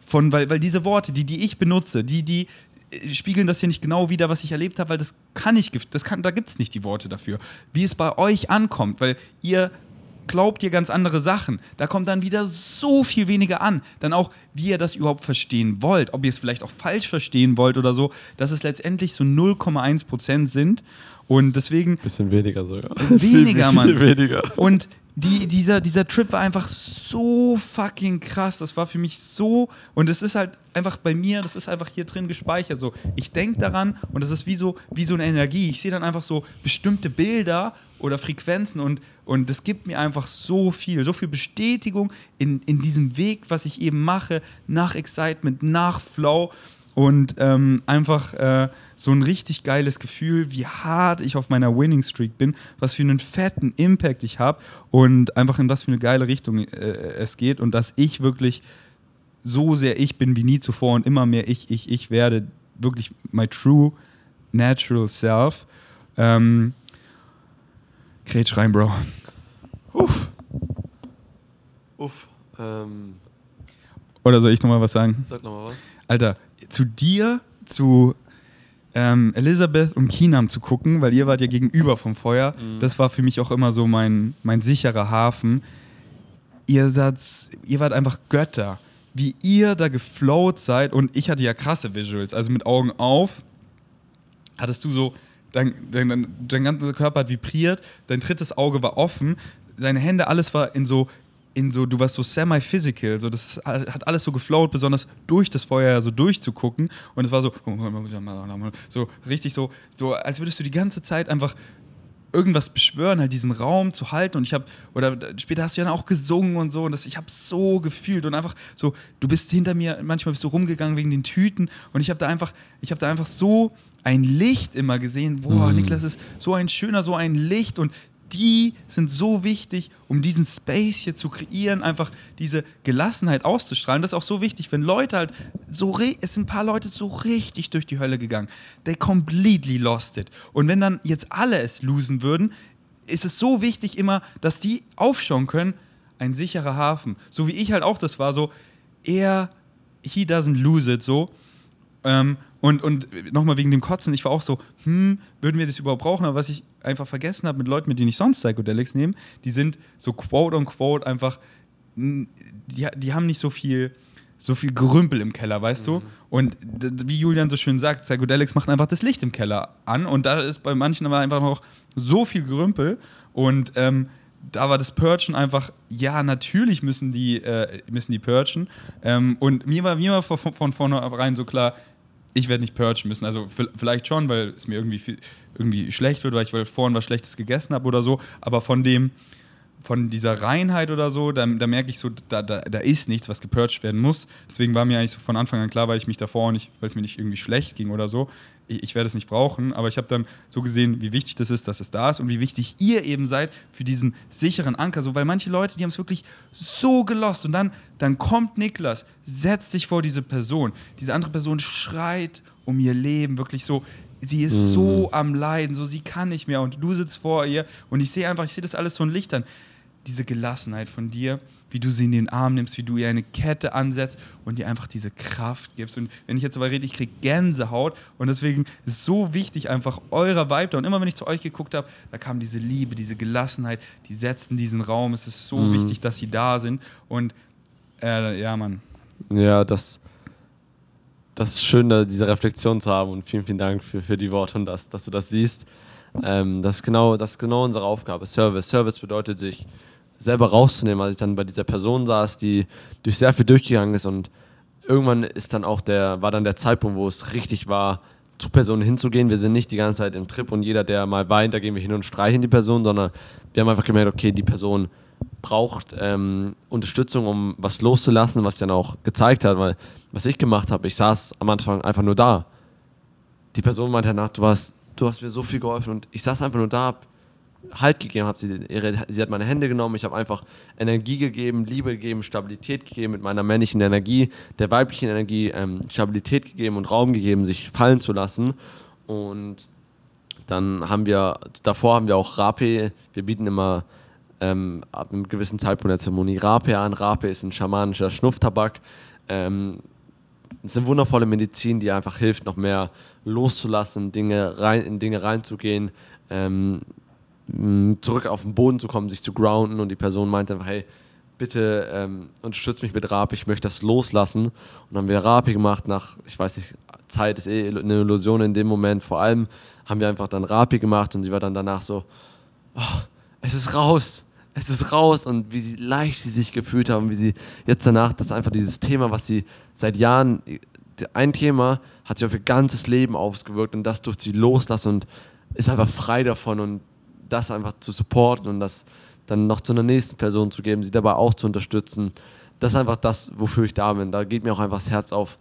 von, weil, weil diese Worte, die, die ich benutze, die, die, spiegeln das hier nicht genau wieder, was ich erlebt habe, weil das kann ich, das kann, da gibt es nicht die Worte dafür. Wie es bei euch ankommt, weil ihr glaubt ihr ganz andere Sachen. Da kommt dann wieder so viel weniger an. Dann auch, wie ihr das überhaupt verstehen wollt, ob ihr es vielleicht auch falsch verstehen wollt oder so, dass es letztendlich so 0,1 Prozent sind. Und deswegen. Bisschen weniger sogar. Weniger, viel, viel Mann. Weniger. Und die, dieser, dieser Trip war einfach so fucking krass. Das war für mich so. Und es ist halt einfach bei mir, das ist einfach hier drin gespeichert. So, ich denke daran und das ist wie so, wie so eine Energie. Ich sehe dann einfach so bestimmte Bilder oder Frequenzen und, und das gibt mir einfach so viel, so viel Bestätigung in, in diesem Weg, was ich eben mache, nach Excitement, nach Flow und ähm, einfach äh, so ein richtig geiles Gefühl, wie hart ich auf meiner Winning Streak bin, was für einen fetten Impact ich habe und einfach in was für eine geile Richtung äh, es geht und dass ich wirklich so sehr ich bin wie nie zuvor und immer mehr ich, ich, ich werde, wirklich my true natural self. Ähm, Kretsch rein, Bro. Uff. Uff. Ähm Oder soll ich nochmal was sagen? Sag nochmal was. Alter, zu dir, zu ähm, Elisabeth und Kinam zu gucken, weil ihr wart ja gegenüber vom Feuer. Mhm. Das war für mich auch immer so mein, mein sicherer Hafen. Ihr, seid, ihr wart einfach Götter. Wie ihr da geflowt seid und ich hatte ja krasse Visuals, also mit Augen auf hattest du so, dein, dein, dein ganzer Körper hat vibriert, dein drittes Auge war offen, deine Hände, alles war in so in so, du warst so semi-physical, so das hat alles so geflowt, besonders durch das Feuer so durchzugucken. Und es war so, so richtig so, so als würdest du die ganze Zeit einfach irgendwas beschwören, halt diesen Raum zu halten. Und ich habe, oder später hast du ja auch gesungen und so. Und das, ich habe so gefühlt und einfach so, du bist hinter mir, manchmal bist du rumgegangen wegen den Tüten. Und ich habe da einfach, ich habe da einfach so ein Licht immer gesehen, boah, mhm. Niklas ist so ein schöner, so ein Licht. Und die sind so wichtig, um diesen Space hier zu kreieren, einfach diese Gelassenheit auszustrahlen. Das ist auch so wichtig, wenn Leute halt so, es sind ein paar Leute so richtig durch die Hölle gegangen. They completely lost it. Und wenn dann jetzt alle es losen würden, ist es so wichtig immer, dass die aufschauen können, ein sicherer Hafen. So wie ich halt auch das war, so, er, he doesn't lose it, so. Ähm, und, und nochmal wegen dem Kotzen, ich war auch so, hm, würden wir das überhaupt brauchen? Aber was ich einfach vergessen habe mit Leuten, mit denen ich sonst Psychedelics nehme, die sind so quote on quote einfach, die, die haben nicht so viel, so viel Gerümpel im Keller, weißt mhm. du? Und wie Julian so schön sagt, Psychedelics machen einfach das Licht im Keller an und da ist bei manchen aber einfach noch so viel Gerümpel und ähm, da war das Purgen einfach, ja, natürlich müssen die, äh, müssen die purgen. Ähm, und mir war, mir war von, von vornherein so klar, ich werde nicht purgen müssen. Also vielleicht schon, weil es mir irgendwie, irgendwie schlecht wird, weil ich vorhin was Schlechtes gegessen habe oder so. Aber von dem, von dieser Reinheit oder so, da, da merke ich so, da, da, da ist nichts, was gepurcht werden muss. Deswegen war mir eigentlich so von Anfang an klar, weil ich mich davor nicht, weil es mir nicht irgendwie schlecht ging oder so, ich, ich werde es nicht brauchen. Aber ich habe dann so gesehen, wie wichtig das ist, dass es da ist und wie wichtig ihr eben seid für diesen sicheren Anker. So, weil manche Leute, die haben es wirklich so gelost und dann, dann kommt Niklas, setzt sich vor diese Person. Diese andere Person schreit um ihr Leben, wirklich so, sie ist mhm. so am Leiden, so sie kann nicht mehr und du sitzt vor ihr und ich sehe einfach, ich sehe das alles so in Lichtern diese Gelassenheit von dir, wie du sie in den Arm nimmst, wie du ihr eine Kette ansetzt und ihr einfach diese Kraft gibst. Und wenn ich jetzt aber rede, ich kriege Gänsehaut und deswegen ist es so wichtig, einfach eurer Vibe da. Und immer wenn ich zu euch geguckt habe, da kam diese Liebe, diese Gelassenheit, die setzten diesen Raum. Es ist so mhm. wichtig, dass sie da sind. Und äh, ja, Mann. Ja, das, das ist schön, diese Reflexion zu haben und vielen, vielen Dank für, für die Worte und das, dass du das siehst. Ähm, das, ist genau, das ist genau unsere Aufgabe, Service. Service bedeutet sich selber rauszunehmen, als ich dann bei dieser Person saß, die durch sehr viel durchgegangen ist und irgendwann ist dann auch der, war dann der Zeitpunkt, wo es richtig war, zu Personen hinzugehen. Wir sind nicht die ganze Zeit im Trip und jeder, der mal weint, da gehen wir hin und streichen die Person, sondern wir haben einfach gemerkt, okay, die Person braucht ähm, Unterstützung, um was loszulassen, was dann auch gezeigt hat, weil was ich gemacht habe, ich saß am Anfang einfach nur da. Die Person meinte danach, du warst, du hast mir so viel geholfen und ich saß einfach nur da, hab Halt gegeben, hab sie, ihre, sie hat meine Hände genommen, ich habe einfach Energie gegeben, Liebe gegeben, Stabilität gegeben mit meiner männlichen Energie, der weiblichen Energie ähm, Stabilität gegeben und Raum gegeben, sich fallen zu lassen. Und dann haben wir, davor haben wir auch Rape, wir bieten immer ähm, ab einem gewissen Zeitpunkt der Zeremonie Rape an. Rape ist ein schamanischer Schnufftabak. Ähm, es ist eine wundervolle Medizin, die einfach hilft, noch mehr loszulassen, Dinge rein, in Dinge reinzugehen, ähm, zurück auf den Boden zu kommen, sich zu grounden und die Person meinte einfach, hey, bitte ähm, unterstützt mich mit Rapi, ich möchte das loslassen. Und dann haben wir Rapi gemacht nach, ich weiß nicht, Zeit ist eh eine Illusion in dem Moment. Vor allem haben wir einfach dann Rapi gemacht und sie war dann danach so, oh, es ist raus, es ist raus und wie leicht sie sich gefühlt haben, wie sie jetzt danach, das ist einfach dieses Thema, was sie seit Jahren, ein Thema hat sie auf ihr ganzes Leben ausgewirkt und das durch sie loslassen und ist einfach frei davon und das einfach zu supporten und das dann noch zu einer nächsten Person zu geben, sie dabei auch zu unterstützen. Das ist einfach das, wofür ich da bin. Da geht mir auch einfach das Herz auf,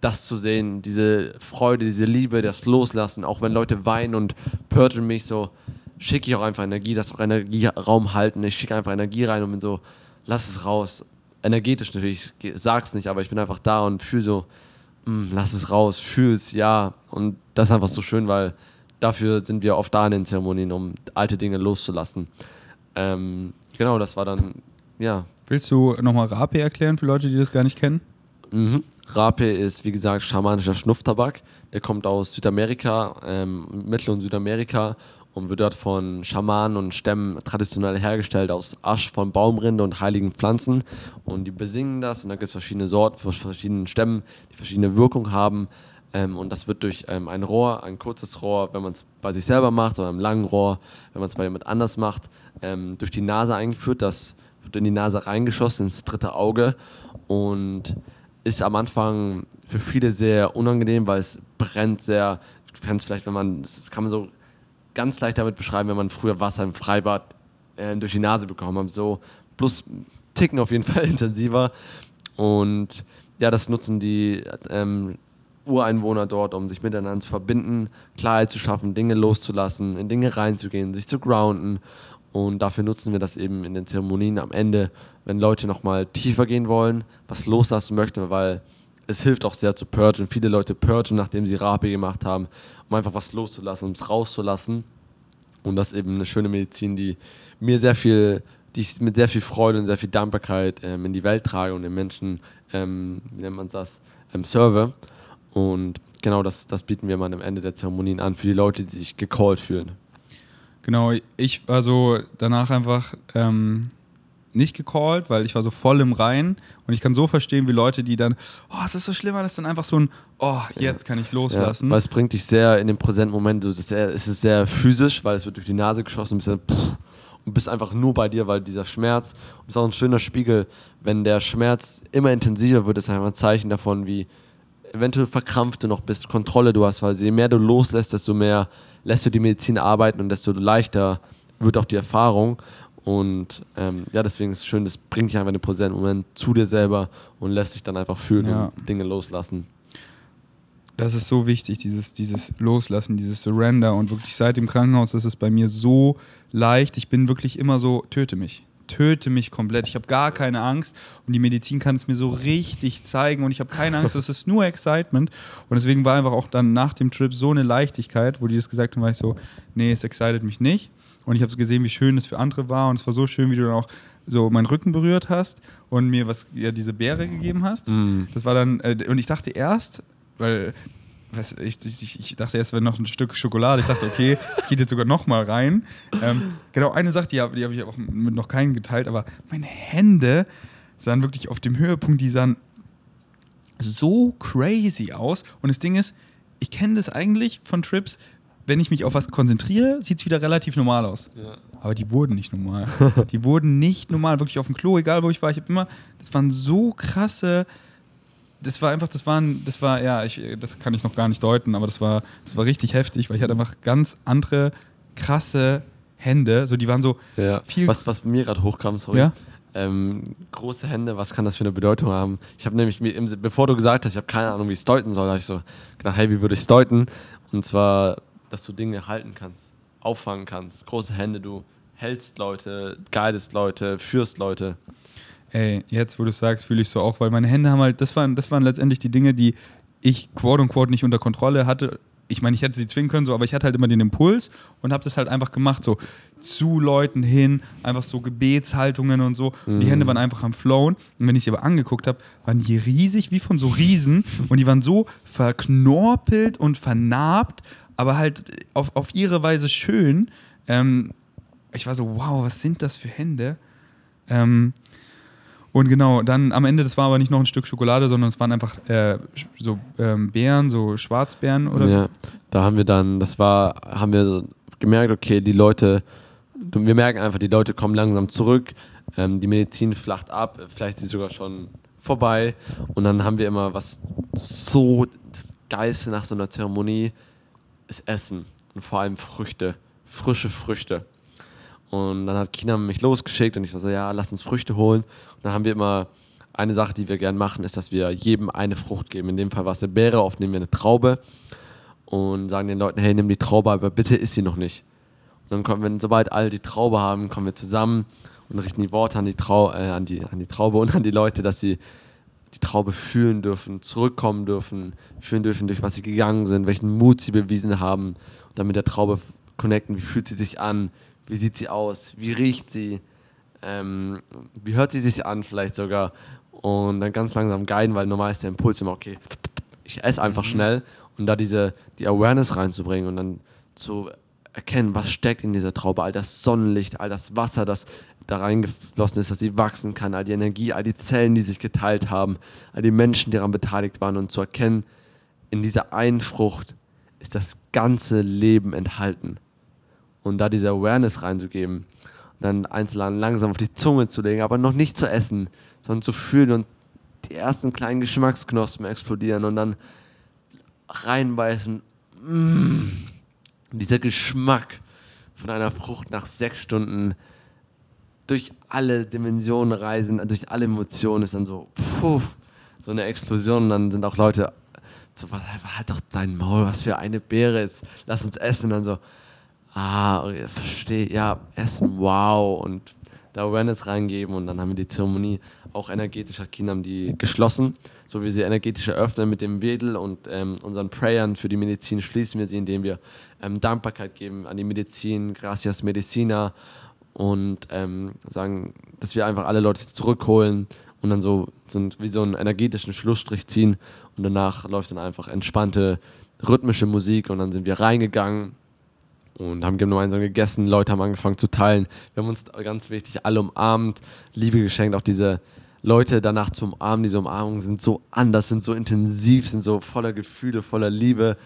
das zu sehen, diese Freude, diese Liebe, das Loslassen, auch wenn Leute weinen und pörteln mich so, schicke ich auch einfach Energie, das auch Energieraum halten. Ich schicke einfach Energie rein und bin so, lass es raus. Energetisch natürlich, ich sag's nicht, aber ich bin einfach da und fühle so, mm, lass es raus, fühle es, ja. Und das ist einfach so schön, weil dafür sind wir oft da in den Zeremonien, um alte Dinge loszulassen. Ähm, genau, das war dann, ja, Willst du nochmal Rape erklären für Leute, die das gar nicht kennen? Mhm. Rape ist, wie gesagt, schamanischer Schnupftabak. Der kommt aus Südamerika, ähm, Mittel- und Südamerika und wird dort von Schamanen und Stämmen traditionell hergestellt aus Asch von Baumrinde und heiligen Pflanzen. Und die besingen das und da gibt es verschiedene Sorten von verschiedenen Stämmen, die verschiedene Wirkung haben. Ähm, und das wird durch ähm, ein Rohr, ein kurzes Rohr, wenn man es bei sich selber macht, oder ein langen Rohr, wenn man es bei jemand anders macht, ähm, durch die Nase eingeführt. Das wird in die Nase reingeschossen, ins dritte Auge. Und ist am Anfang für viele sehr unangenehm, weil es brennt sehr. Du kennst vielleicht, wenn man, das kann man so ganz leicht damit beschreiben, wenn man früher Wasser im Freibad äh, durch die Nase bekommen hat. So plus Ticken auf jeden Fall intensiver. Und ja, das nutzen die ähm, Ureinwohner dort, um sich miteinander zu verbinden, Klarheit zu schaffen, Dinge loszulassen, in Dinge reinzugehen, sich zu grounden. Und dafür nutzen wir das eben in den Zeremonien am Ende, wenn Leute nochmal tiefer gehen wollen, was loslassen möchten, weil es hilft auch sehr zu purgen. Viele Leute purgen, nachdem sie Rape gemacht haben, um einfach was loszulassen, um es rauszulassen. Und das ist eben eine schöne Medizin, die mir sehr viel, die ich mit sehr viel Freude und sehr viel Dankbarkeit ähm, in die Welt trage und den Menschen, ähm, wie nennt man das, ähm, serve. Und genau das, das bieten wir mal am Ende der Zeremonien an für die Leute, die sich gecallt fühlen. Genau, ich war so danach einfach ähm, nicht gecallt, weil ich war so voll im Rein und ich kann so verstehen, wie Leute, die dann, oh, es ist so schlimm, weil das dann einfach so ein, oh, jetzt kann ich loslassen. Ja, weil es bringt dich sehr in den präsenten Moment, es ist, sehr, es ist sehr physisch, weil es wird durch die Nase geschossen und bist, dann, pff, und bist einfach nur bei dir, weil dieser Schmerz, und es ist auch ein schöner Spiegel, wenn der Schmerz immer intensiver wird, ist einfach ein Zeichen davon, wie eventuell verkrampft du noch bist, Kontrolle du hast, weil je mehr du loslässt, desto mehr lässt du die Medizin arbeiten und desto leichter wird auch die Erfahrung. Und ähm, ja, deswegen ist es schön, das bringt dich einfach in den präsenten Moment zu dir selber und lässt sich dann einfach fühlen ja. und Dinge loslassen. Das ist so wichtig, dieses, dieses Loslassen, dieses Surrender. Und wirklich seit dem Krankenhaus ist es bei mir so leicht. Ich bin wirklich immer so, töte mich. Töte mich komplett. Ich habe gar keine Angst. Und die Medizin kann es mir so richtig zeigen. Und ich habe keine Angst. Es ist nur Excitement. Und deswegen war einfach auch dann nach dem Trip so eine Leichtigkeit, wo die das gesagt haben, war ich so, nee, es excited mich nicht. Und ich habe gesehen, wie schön es für andere war. Und es war so schön, wie du dann auch so meinen Rücken berührt hast und mir was, ja, diese Beere gegeben hast. Mm. Das war dann, äh, und ich dachte erst, weil was, ich, ich, ich, dachte erst, wenn noch ein Stück Schokolade. Ich dachte, okay, es geht jetzt sogar noch mal rein. Ähm, genau, eine Sache, die, die habe ich auch mit noch keinen geteilt, aber meine Hände sahen wirklich auf dem Höhepunkt, die sahen so crazy aus. Und das Ding ist, ich kenne das eigentlich von Trips, wenn ich mich auf was konzentriere, sieht es wieder relativ normal aus. Ja. Aber die wurden nicht normal. die wurden nicht normal, wirklich auf dem Klo, egal wo ich war. Ich habe immer, das waren so krasse, das war einfach, das waren, das war, ja, ich, das kann ich noch gar nicht deuten, aber das war, das war richtig heftig, weil ich hatte einfach ganz andere, krasse Hände. So, die waren so ja. viel. Was, was mir gerade hochkam, sorry. Ja? Ähm, große Hände, was kann das für eine Bedeutung haben? Ich habe nämlich, bevor du gesagt hast, ich habe keine Ahnung, wie ich es deuten soll, habe ich so gedacht, hey, wie würde ich es deuten? Und zwar dass du Dinge halten kannst, auffangen kannst. Große Hände, du hältst Leute, guidest Leute, führst Leute. Ey, jetzt, wo du es sagst, fühle ich so auch, weil meine Hände haben halt, das waren, das waren letztendlich die Dinge, die ich quote unquote nicht unter Kontrolle hatte. Ich meine, ich hätte sie zwingen können, so, aber ich hatte halt immer den Impuls und habe das halt einfach gemacht, so zu Leuten hin, einfach so Gebetshaltungen und so. Und die Hände mhm. waren einfach am Flown. Und wenn ich sie aber angeguckt habe, waren die riesig, wie von so Riesen. und die waren so verknorpelt und vernarbt aber halt auf, auf ihre Weise schön. Ähm, ich war so, wow, was sind das für Hände? Ähm, und genau, dann am Ende, das war aber nicht noch ein Stück Schokolade, sondern es waren einfach äh, so ähm, Beeren, so Schwarzbeeren oder? Ja, da haben wir dann, das war, haben wir gemerkt, okay, die Leute, wir merken einfach, die Leute kommen langsam zurück, ähm, die Medizin flacht ab, vielleicht ist sie sogar schon vorbei und dann haben wir immer was so das Geilste nach so einer Zeremonie, ist Essen und vor allem Früchte, frische Früchte. Und dann hat China mich losgeschickt und ich war so, ja, lass uns Früchte holen. Und dann haben wir immer eine Sache, die wir gerne machen, ist, dass wir jedem eine Frucht geben. In dem Fall war es eine Beere, oft nehmen wir eine Traube und sagen den Leuten, hey, nimm die Traube, aber bitte isst sie noch nicht. Und dann kommen wir, sobald alle die Traube haben, kommen wir zusammen und richten die Worte an die, Trau äh, an, die, an die Traube und an die Leute, dass sie die Traube fühlen dürfen, zurückkommen dürfen, fühlen dürfen, durch was sie gegangen sind, welchen Mut sie bewiesen haben und dann mit der Traube connecten, wie fühlt sie sich an, wie sieht sie aus, wie riecht sie, Ähm, wie hört sie sich an, vielleicht sogar? Und dann ganz langsam guiden, weil normal ist der Impuls immer, okay, ich esse einfach mhm. schnell. Und da diese die Awareness reinzubringen und dann zu erkennen, was steckt in dieser Traube, all das Sonnenlicht, all das Wasser, das da reingeflossen ist, dass sie wachsen kann, all die Energie, all die Zellen, die sich geteilt haben, all die Menschen, die daran beteiligt waren und zu erkennen, in dieser einen Frucht ist das ganze Leben enthalten. Und da diese Awareness reinzugeben, dann einzeln langsam auf die Zunge zu legen, aber noch nicht zu essen, sondern zu fühlen und die ersten kleinen Geschmacksknospen explodieren und dann reinbeißen. Mmh. dieser Geschmack von einer Frucht nach sechs Stunden durch alle Dimensionen reisen, durch alle Emotionen ist dann so, puh, so eine Explosion. Und dann sind auch Leute so, halt doch dein Maul, was für eine Beere ist, lass uns essen. Und dann so, ah, verstehe, ja, essen, wow. Und da Awareness reingeben und dann haben wir die Zeremonie auch energetisch hat Kindern die geschlossen, so wie sie energetisch eröffnen mit dem Wedel und ähm, unseren Prayern für die Medizin schließen wir sie, indem wir ähm, Dankbarkeit geben an die Medizin, Gracias Medicina und ähm, sagen, dass wir einfach alle Leute zurückholen und dann so, so wie so einen energetischen Schlussstrich ziehen und danach läuft dann einfach entspannte rhythmische Musik und dann sind wir reingegangen und haben gemeinsam gegessen, Leute haben angefangen zu teilen. Wir haben uns ganz wichtig alle umarmt, Liebe geschenkt, auch diese Leute danach zu umarmen, diese Umarmungen sind so anders, sind so intensiv, sind so voller Gefühle, voller Liebe.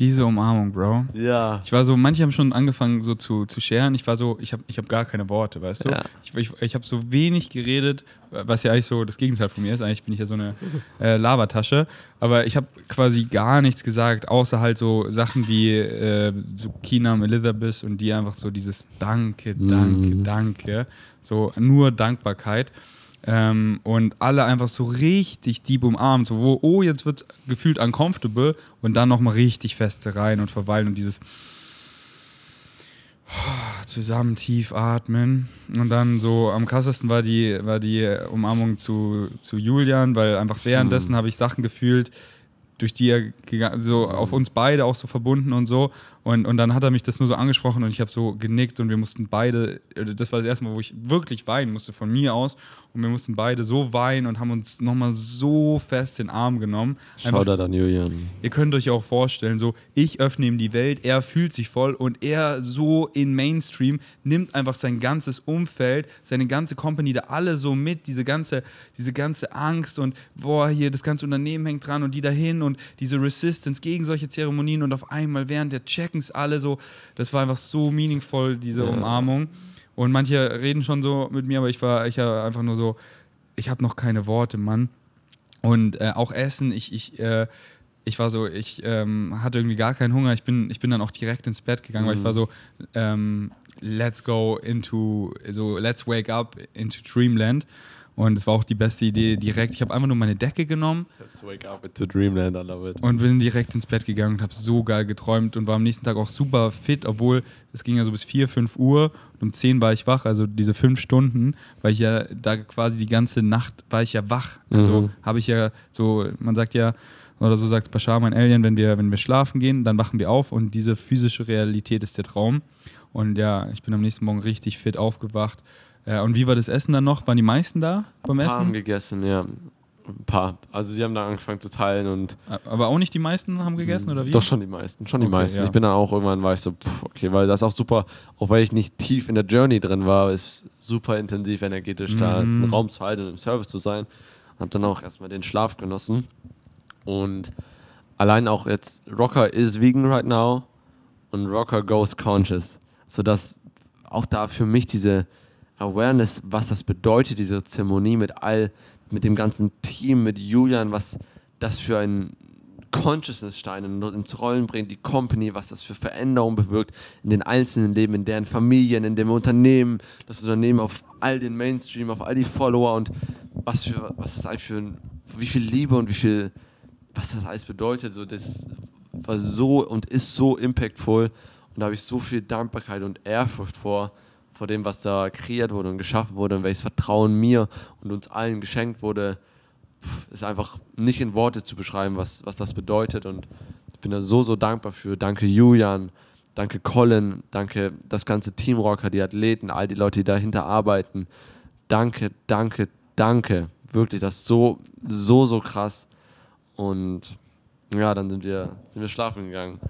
Diese Umarmung, Bro. Ja. Ich war so, manche haben schon angefangen so zu, zu scheren. Ich war so, ich habe ich hab gar keine Worte, weißt du? Ja. Ich, ich, ich habe so wenig geredet, was ja eigentlich so das Gegenteil von mir ist. Eigentlich bin ich ja so eine äh, Lavatasche. Aber ich habe quasi gar nichts gesagt, außer halt so Sachen wie äh, so Kinam Elizabeth und die einfach so dieses Danke, Danke, mm. Danke. So nur Dankbarkeit. Ähm, und alle einfach so richtig deep umarmt, so wo, oh, jetzt wird es gefühlt uncomfortable und dann nochmal richtig feste rein und verweilen und dieses zusammen tief atmen und dann so am krassesten war die, war die Umarmung zu, zu Julian, weil einfach währenddessen hm. habe ich Sachen gefühlt, durch die er so auf uns beide auch so verbunden und so. Und, und dann hat er mich das nur so angesprochen und ich habe so genickt und wir mussten beide, das war das erste Mal, wo ich wirklich weinen musste von mir aus. Und wir mussten beide so weinen und haben uns nochmal so fest den Arm genommen. Schau da dann Julian. Ihr könnt euch auch vorstellen, so ich öffne ihm die Welt, er fühlt sich voll und er so in Mainstream nimmt einfach sein ganzes Umfeld, seine ganze Company da alle so mit, diese ganze, diese ganze Angst und boah, hier das ganze Unternehmen hängt dran und die dahin und diese Resistance gegen solche Zeremonien und auf einmal während der Checkens alle so, das war einfach so meaningful, diese ja. Umarmung. Und manche reden schon so mit mir, aber ich war, ich war einfach nur so, ich habe noch keine Worte, Mann. Und äh, auch Essen, ich, ich, äh, ich war so, ich ähm, hatte irgendwie gar keinen Hunger. Ich bin, ich bin dann auch direkt ins Bett gegangen, mhm. weil ich war so, ähm, let's go into, so let's wake up into Dreamland. Und es war auch die beste Idee direkt. Ich habe einfach nur meine Decke genommen. Let's wake up into Dreamland, I love it. Und bin direkt ins Bett gegangen und habe so geil geträumt und war am nächsten Tag auch super fit, obwohl es ging ja so bis 4, 5 Uhr und um 10 war ich wach. Also diese fünf Stunden, weil ich ja da quasi die ganze Nacht war ich ja wach. Also mhm. habe ich ja so, man sagt ja, oder so sagt Bashar, mein Alien, wenn wir, wenn wir schlafen gehen, dann wachen wir auf und diese physische Realität ist der Traum. Und ja, ich bin am nächsten Morgen richtig fit aufgewacht ja, und wie war das Essen dann noch? Waren die meisten da beim ein paar Essen? haben gegessen, ja. Ein paar. Also die haben dann angefangen zu teilen und. Aber auch nicht die meisten haben gegessen oder wie? Doch schon die meisten, schon die okay, meisten. Ja. Ich bin dann auch irgendwann war ich so, pff, okay, weil das auch super, auch weil ich nicht tief in der Journey drin war, ist super intensiv energetisch mhm. da im Raum zu halten und im Service zu sein. Habe dann auch erstmal den Schlaf genossen und allein auch jetzt Rocker is vegan right now und Rocker goes conscious, sodass auch da für mich diese Awareness, was das bedeutet, diese Zeremonie mit all, mit dem ganzen Team, mit Julian, was das für ein Consciousness-Stein ins Rollen bringt, die Company, was das für Veränderungen bewirkt in den einzelnen Leben, in deren Familien, in dem Unternehmen, das Unternehmen auf all den Mainstream, auf all die Follower und was für, was das eigentlich für, wie viel Liebe und wie viel, was das alles bedeutet, so das war so und ist so impactful und da habe ich so viel Dankbarkeit und Ehrfurcht vor, vor dem, was da kreiert wurde und geschaffen wurde und welches Vertrauen mir und uns allen geschenkt wurde, ist einfach nicht in Worte zu beschreiben, was, was das bedeutet. Und ich bin da so, so dankbar für. Danke Julian, danke Colin, danke das ganze Team Rocker, die Athleten, all die Leute, die dahinter arbeiten. danke, danke, danke. Wirklich, das ist so, so, so krass. Und ja, dann sind wir, sind wir schlafen gegangen.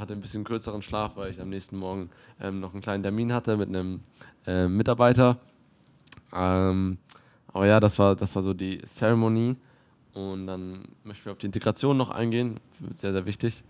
Hatte ein bisschen kürzeren Schlaf, weil ich am nächsten Morgen ähm, noch einen kleinen Termin hatte mit einem äh, Mitarbeiter. Ähm, aber ja, das war, das war so die Ceremony. Und dann möchten wir auf die Integration noch eingehen. Sehr, sehr wichtig.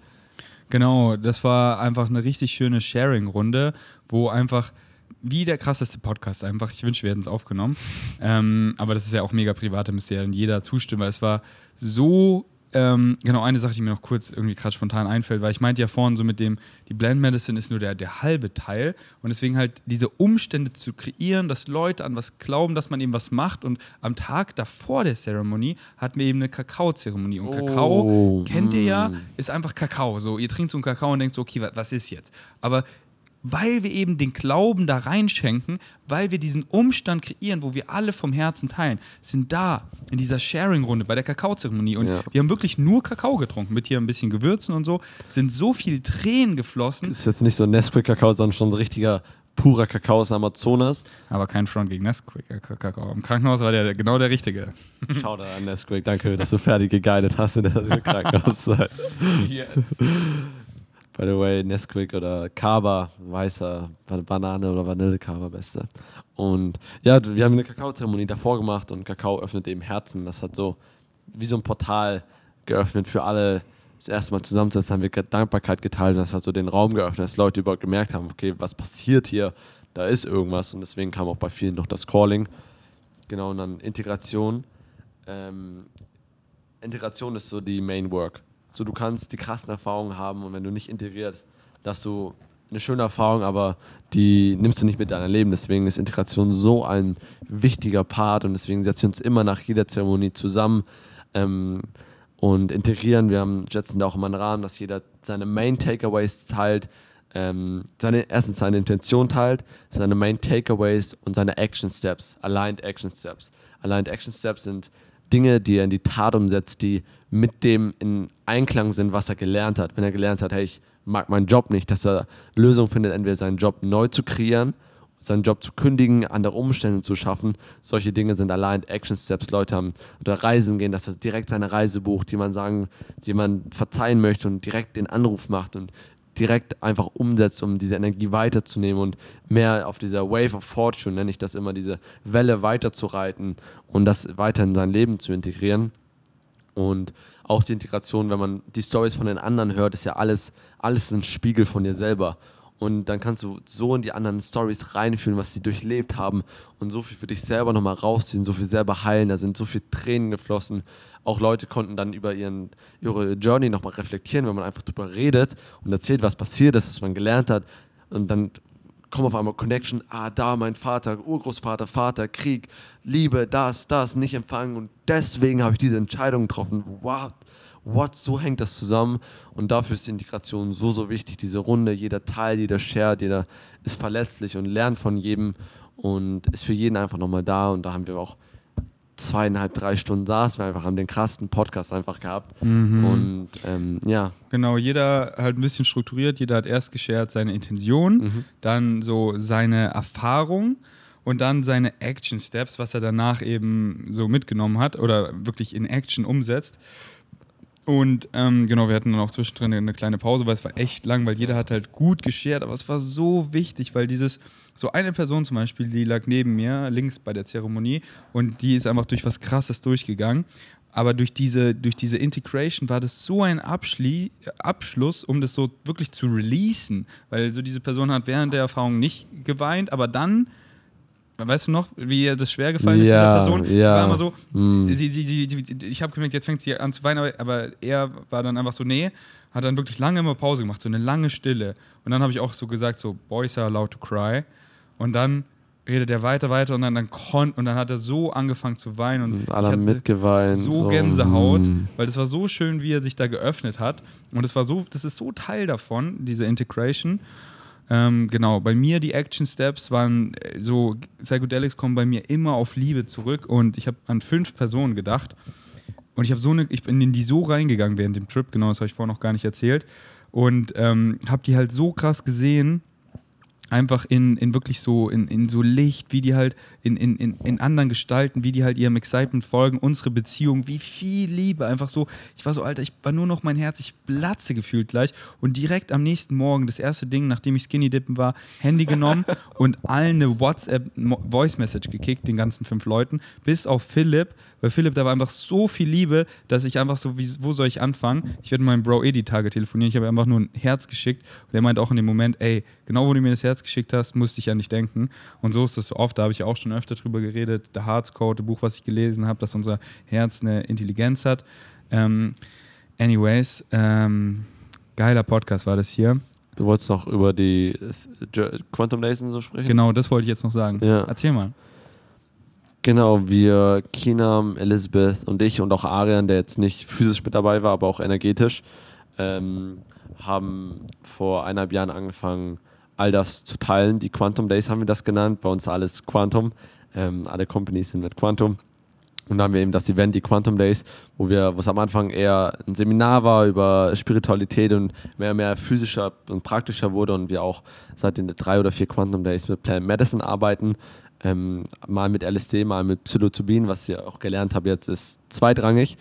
Genau, das war einfach eine richtig schöne Sharing-Runde, wo einfach wie der krasseste Podcast einfach. Ich wünsche, wir hätten es aufgenommen. Ähm, aber das ist ja auch mega privat, da müsste ja dann jeder zustimmen, weil es war so ähm, genau, eine Sache, die mir noch kurz irgendwie gerade spontan einfällt, weil ich meinte ja vorhin so mit dem, die Blend Medicine ist nur der, der halbe Teil und deswegen halt diese Umstände zu kreieren, dass Leute an was glauben, dass man eben was macht und am Tag davor der Zeremonie hatten wir eben eine Kakao-Zeremonie und oh, Kakao, kennt ihr ja, mm. ist einfach Kakao, so ihr trinkt so einen Kakao und denkt so, okay, was ist jetzt? Aber weil wir eben den Glauben da reinschenken, weil wir diesen Umstand kreieren, wo wir alle vom Herzen teilen, sind da in dieser Sharing-Runde bei der Kakaozeremonie. Und ja. wir haben wirklich nur Kakao getrunken, mit hier ein bisschen Gewürzen und so, sind so viel Tränen geflossen. Das ist jetzt nicht so Nesquik-Kakao, sondern schon so richtiger purer Kakao aus Amazonas. Aber kein Front gegen Nesquik-Kakao. Im Krankenhaus war der genau der Richtige. Schau da an Nesquik, danke, dass du fertig geguidet hast in der Krankenhauszeit. yes. By the way, Nesquik oder Kaba, weißer Banane oder Vanille-Kaba, beste. Und ja, wir haben eine Kakaozeremonie davor gemacht und Kakao öffnet eben Herzen. Das hat so wie so ein Portal geöffnet für alle. Das erste Mal zusammensetzen haben wir Dankbarkeit geteilt und das hat so den Raum geöffnet, dass Leute überhaupt gemerkt haben, okay, was passiert hier? Da ist irgendwas und deswegen kam auch bei vielen noch das Calling. Genau, und dann Integration. Ähm, Integration ist so die Main Work. So, du kannst die krassen Erfahrungen haben und wenn du nicht integriert, dass du eine schöne Erfahrung, aber die nimmst du nicht mit deinem Leben. Deswegen ist Integration so ein wichtiger Part und deswegen setzen wir uns immer nach jeder Zeremonie zusammen ähm, und integrieren. Wir haben setzen da auch immer einen Rahmen, dass jeder seine Main Takeaways teilt, ähm, seine, erstens seine Intention teilt, seine Main Takeaways und seine Action Steps, Aligned Action Steps. Aligned Action Steps sind Dinge, die er in die Tat umsetzt, die mit dem in Einklang sind, was er gelernt hat. Wenn er gelernt hat, hey, ich mag meinen Job nicht, dass er Lösungen findet, entweder seinen Job neu zu kreieren, seinen Job zu kündigen, andere Umstände zu schaffen. Solche Dinge sind allein Action Steps. Leute haben oder Reisen gehen, dass er direkt seine Reise bucht, die man sagen, die man verzeihen möchte und direkt den Anruf macht und direkt einfach umsetzt, um diese Energie weiterzunehmen und mehr auf dieser Wave of Fortune, nenne ich das immer, diese Welle weiterzureiten und das weiter in sein Leben zu integrieren. Und auch die Integration, wenn man die Stories von den anderen hört, ist ja alles, alles ein Spiegel von dir selber. Und dann kannst du so in die anderen Stories reinfühlen, was sie durchlebt haben und so viel für dich selber nochmal rausziehen, so viel selber heilen. Da sind so viele Tränen geflossen. Auch Leute konnten dann über ihren, ihre Journey nochmal reflektieren, wenn man einfach drüber redet und erzählt, was passiert ist, was man gelernt hat. Und dann kommen auf einmal Connection, ah, da mein Vater, Urgroßvater, Vater, Krieg, Liebe, das, das, nicht empfangen und deswegen habe ich diese Entscheidung getroffen. Wow, what, so hängt das zusammen und dafür ist die Integration so, so wichtig, diese Runde, jeder Teil, jeder shared, jeder ist verletzlich und lernt von jedem und ist für jeden einfach nochmal da und da haben wir auch zweieinhalb, drei Stunden saßen wir einfach, haben den krassen Podcast einfach gehabt. Mhm. Und ähm, ja. Genau, jeder halt ein bisschen strukturiert, jeder hat erst geshared seine Intention, mhm. dann so seine Erfahrung und dann seine Action Steps, was er danach eben so mitgenommen hat oder wirklich in Action umsetzt. Und ähm, genau, wir hatten dann auch zwischendrin eine kleine Pause, weil es war echt lang, weil jeder hat halt gut geshared, aber es war so wichtig, weil dieses, so eine Person zum Beispiel, die lag neben mir, links bei der Zeremonie, und die ist einfach durch was Krasses durchgegangen. Aber durch diese, durch diese Integration war das so ein Abschli Abschluss, um das so wirklich zu releasen. Weil so diese Person hat während der Erfahrung nicht geweint, aber dann weißt du noch, wie ihr das schwer gefallen ist, ja, dieser Person? Ja. Sie war immer so, mm. sie, sie, sie, ich habe gemerkt, jetzt fängt sie an zu weinen, aber er war dann einfach so, nee, hat dann wirklich lange immer Pause gemacht, so eine lange Stille. Und dann habe ich auch so gesagt, so, Boys are allowed to cry. Und dann redet er weiter, weiter und dann, dann kon und dann hat er so angefangen zu weinen und, und alle mitgeweint. So, so Gänsehaut, mm. weil das war so schön, wie er sich da geöffnet hat. Und das war so, das ist so Teil davon, diese Integration. Ähm, genau, bei mir die Action Steps waren äh, so, Psychedelics kommen bei mir immer auf Liebe zurück und ich habe an fünf Personen gedacht. Und ich habe so eine, ich bin in die so reingegangen während dem Trip, genau, das habe ich vorhin noch gar nicht erzählt. Und ähm, habe die halt so krass gesehen, einfach in, in wirklich so, in, in so Licht, wie die halt in, in, in, in anderen Gestalten, wie die halt ihrem Excitement folgen, unsere Beziehung, wie viel Liebe, einfach so. Ich war so, Alter, ich war nur noch mein Herz, ich platze gefühlt gleich und direkt am nächsten Morgen, das erste Ding, nachdem ich Skinny Dippen war, Handy genommen und allen eine WhatsApp Voice Message gekickt, den ganzen fünf Leuten, bis auf Philipp, weil Philipp, da war einfach so viel Liebe, dass ich einfach so, wie, wo soll ich anfangen? Ich werde meinem Bro eh die Tage telefonieren, ich habe einfach nur ein Herz geschickt und er meint auch in dem Moment, ey, genau wo du mir das Herz geschickt hast, musste ich an dich denken. Und so ist das so oft, da habe ich auch schon öfter drüber geredet, The Hearts Code, Buch, was ich gelesen habe, dass unser Herz eine Intelligenz hat. Ähm, anyways, ähm, geiler Podcast war das hier. Du wolltest noch über die Quantum und so sprechen? Genau, das wollte ich jetzt noch sagen. Ja. Erzähl mal. Genau, wir, Kinam, Elizabeth und ich und auch Arian, der jetzt nicht physisch mit dabei war, aber auch energetisch, ähm, haben vor eineinhalb Jahren angefangen, all das zu teilen. Die Quantum Days haben wir das genannt, bei uns alles Quantum. Ähm, alle Companies sind mit Quantum. Und dann haben wir eben das Event, die Quantum Days, wo wir, wo es am Anfang eher ein Seminar war über Spiritualität und mehr und mehr physischer und praktischer wurde und wir auch seit den drei oder vier Quantum Days mit Plant Medicine arbeiten, ähm, mal mit LSD, mal mit Psilocybin, was ich auch gelernt habe jetzt, ist zweitrangig.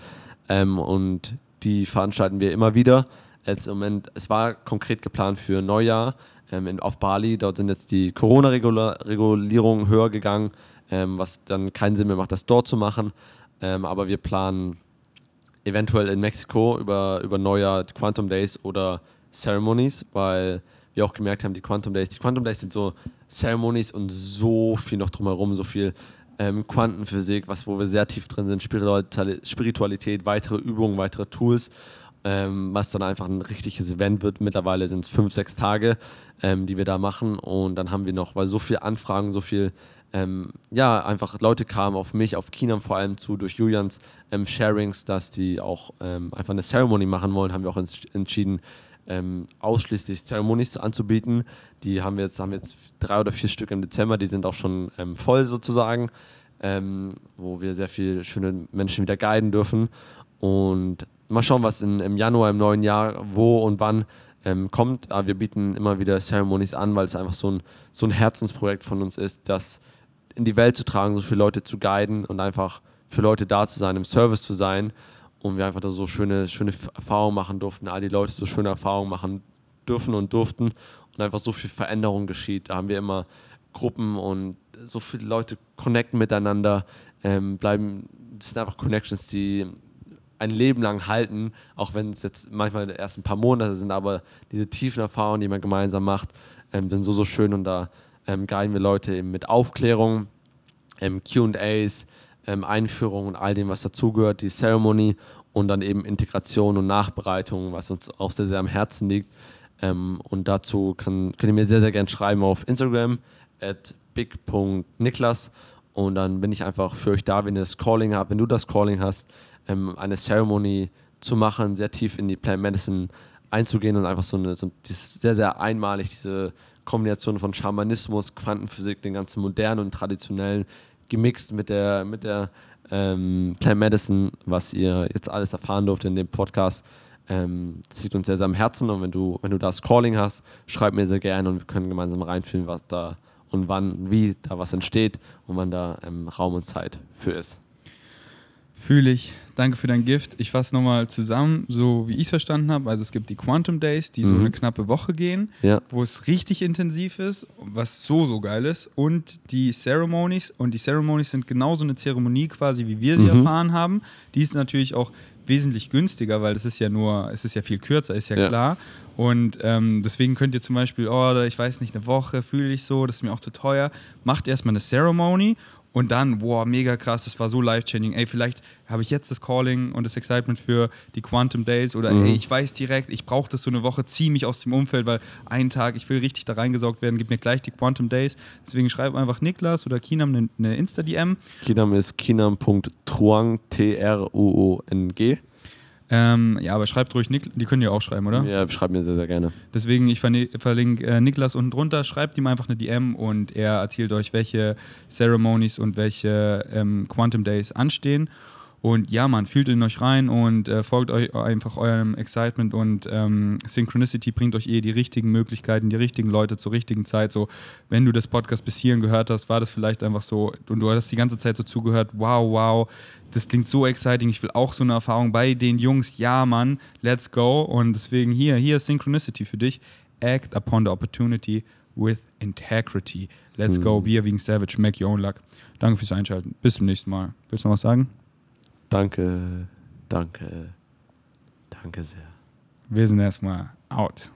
Ähm, und die veranstalten wir immer wieder. Jetzt im Moment, es war konkret geplant für Neujahr ähm, in, auf Bali. Dort sind jetzt die Corona-Regulierungen höher gegangen, ähm, was dann keinen Sinn mehr macht, das dort zu machen. Ähm, aber wir planen eventuell in Mexiko über, über Neujahr Quantum Days oder Ceremonies, weil wir auch gemerkt haben, die Quantum Days, die Quantum Days sind so Ceremonies und so viel noch drumherum, so viel ähm, Quantenphysik, was wo wir sehr tief drin sind, Spiritualität, weitere Übungen, weitere Tools, ähm, was dann einfach ein richtiges Event wird. Mittlerweile sind es fünf, sechs Tage, ähm, die wir da machen und dann haben wir noch, weil so viele Anfragen, so viel ähm, ja, einfach Leute kamen auf mich, auf Kinam vor allem zu, durch Julians ähm, Sharings, dass die auch ähm, einfach eine Ceremony machen wollen, haben wir auch entschieden, ähm, ausschließlich Ceremonies anzubieten. Die haben wir jetzt, haben jetzt drei oder vier Stück im Dezember, die sind auch schon ähm, voll sozusagen, ähm, wo wir sehr viele schöne Menschen wieder guiden dürfen. Und mal schauen, was in, im Januar, im neuen Jahr, wo und wann ähm, kommt. Aber wir bieten immer wieder Ceremonies an, weil es einfach so ein, so ein Herzensprojekt von uns ist, das in die Welt zu tragen, so viele Leute zu guiden und einfach für Leute da zu sein, im Service zu sein und wir einfach da so schöne, schöne Erfahrungen machen durften, all die Leute so schöne Erfahrungen machen dürfen und durften und einfach so viel Veränderung geschieht. Da haben wir immer Gruppen und so viele Leute connecten miteinander, ähm, bleiben, das sind einfach Connections, die ein Leben lang halten, auch wenn es jetzt manchmal erst ein paar Monate sind, aber diese tiefen Erfahrungen, die man gemeinsam macht, ähm, sind so, so schön und da ähm, guiden wir Leute eben mit Aufklärung, ähm, QAs, ähm, Einführung und all dem, was dazugehört, die Ceremony und dann eben Integration und Nachbereitung, was uns auch sehr, sehr am Herzen liegt. Ähm, und dazu kann, könnt ihr mir sehr, sehr gerne schreiben auf Instagram at big.niklas und dann bin ich einfach für euch da, wenn ihr das Calling habt, wenn du das Calling hast, ähm, eine Ceremony zu machen, sehr tief in die Plant Medicine einzugehen und einfach so eine, so sehr, sehr einmalig, diese Kombination von Schamanismus, Quantenphysik, den ganzen modernen und traditionellen gemixt mit der, mit der ähm, Plant Medicine, was ihr jetzt alles erfahren durft in dem Podcast. Ähm, das liegt uns sehr, sehr am Herzen und wenn du, wenn du das Calling hast, schreib mir sehr gerne und wir können gemeinsam reinfühlen, was da und wann, wie da was entsteht und wann da ähm, Raum und Zeit für ist. Fühle ich. Danke für dein Gift. Ich fasse nochmal zusammen, so wie ich es verstanden habe. Also es gibt die Quantum Days, die mhm. so eine knappe Woche gehen, ja. wo es richtig intensiv ist, was so, so geil ist. Und die Ceremonies. Und die Ceremonies sind genauso eine Zeremonie quasi, wie wir sie mhm. erfahren haben. Die ist natürlich auch wesentlich günstiger, weil das ist ja nur, es ist ja viel kürzer, ist ja, ja. klar. Und ähm, deswegen könnt ihr zum Beispiel, oh, ich weiß nicht, eine Woche fühle ich so, das ist mir auch zu teuer. Macht erstmal eine Ceremony und dann, boah, mega krass, das war so life-changing. Ey, vielleicht habe ich jetzt das Calling und das Excitement für die Quantum Days oder mhm. ey, ich weiß direkt, ich brauche das so eine Woche, ziehe mich aus dem Umfeld, weil einen Tag, ich will richtig da reingesaugt werden, gib mir gleich die Quantum Days. Deswegen schreib einfach Niklas oder Kinam eine, eine Insta-DM. Kinam ist kinam.truang, T-R-U-O-N-G. Ähm, ja, aber schreibt ruhig Niklas, die können ja auch schreiben, oder? Ja, schreibt mir sehr, sehr gerne. Deswegen, ich verlinke äh, Niklas unten drunter, schreibt ihm einfach eine DM und er erzählt euch, welche Ceremonies und welche ähm, Quantum Days anstehen. Und ja, man, fühlt in euch rein und äh, folgt euch einfach eurem Excitement und ähm, Synchronicity bringt euch eh die richtigen Möglichkeiten, die richtigen Leute zur richtigen Zeit. So, wenn du das Podcast bis hierhin gehört hast, war das vielleicht einfach so und du hast die ganze Zeit so zugehört, wow, wow, das klingt so exciting, ich will auch so eine Erfahrung bei den Jungs. Ja, Mann, let's go. Und deswegen hier, hier Synchronicity für dich. Act upon the opportunity with integrity. Let's hm. go, Be Wegen Savage, make your own luck. Danke fürs Einschalten. Bis zum nächsten Mal. Willst du noch was sagen? Danke, danke, danke sehr. Wir sind erstmal out.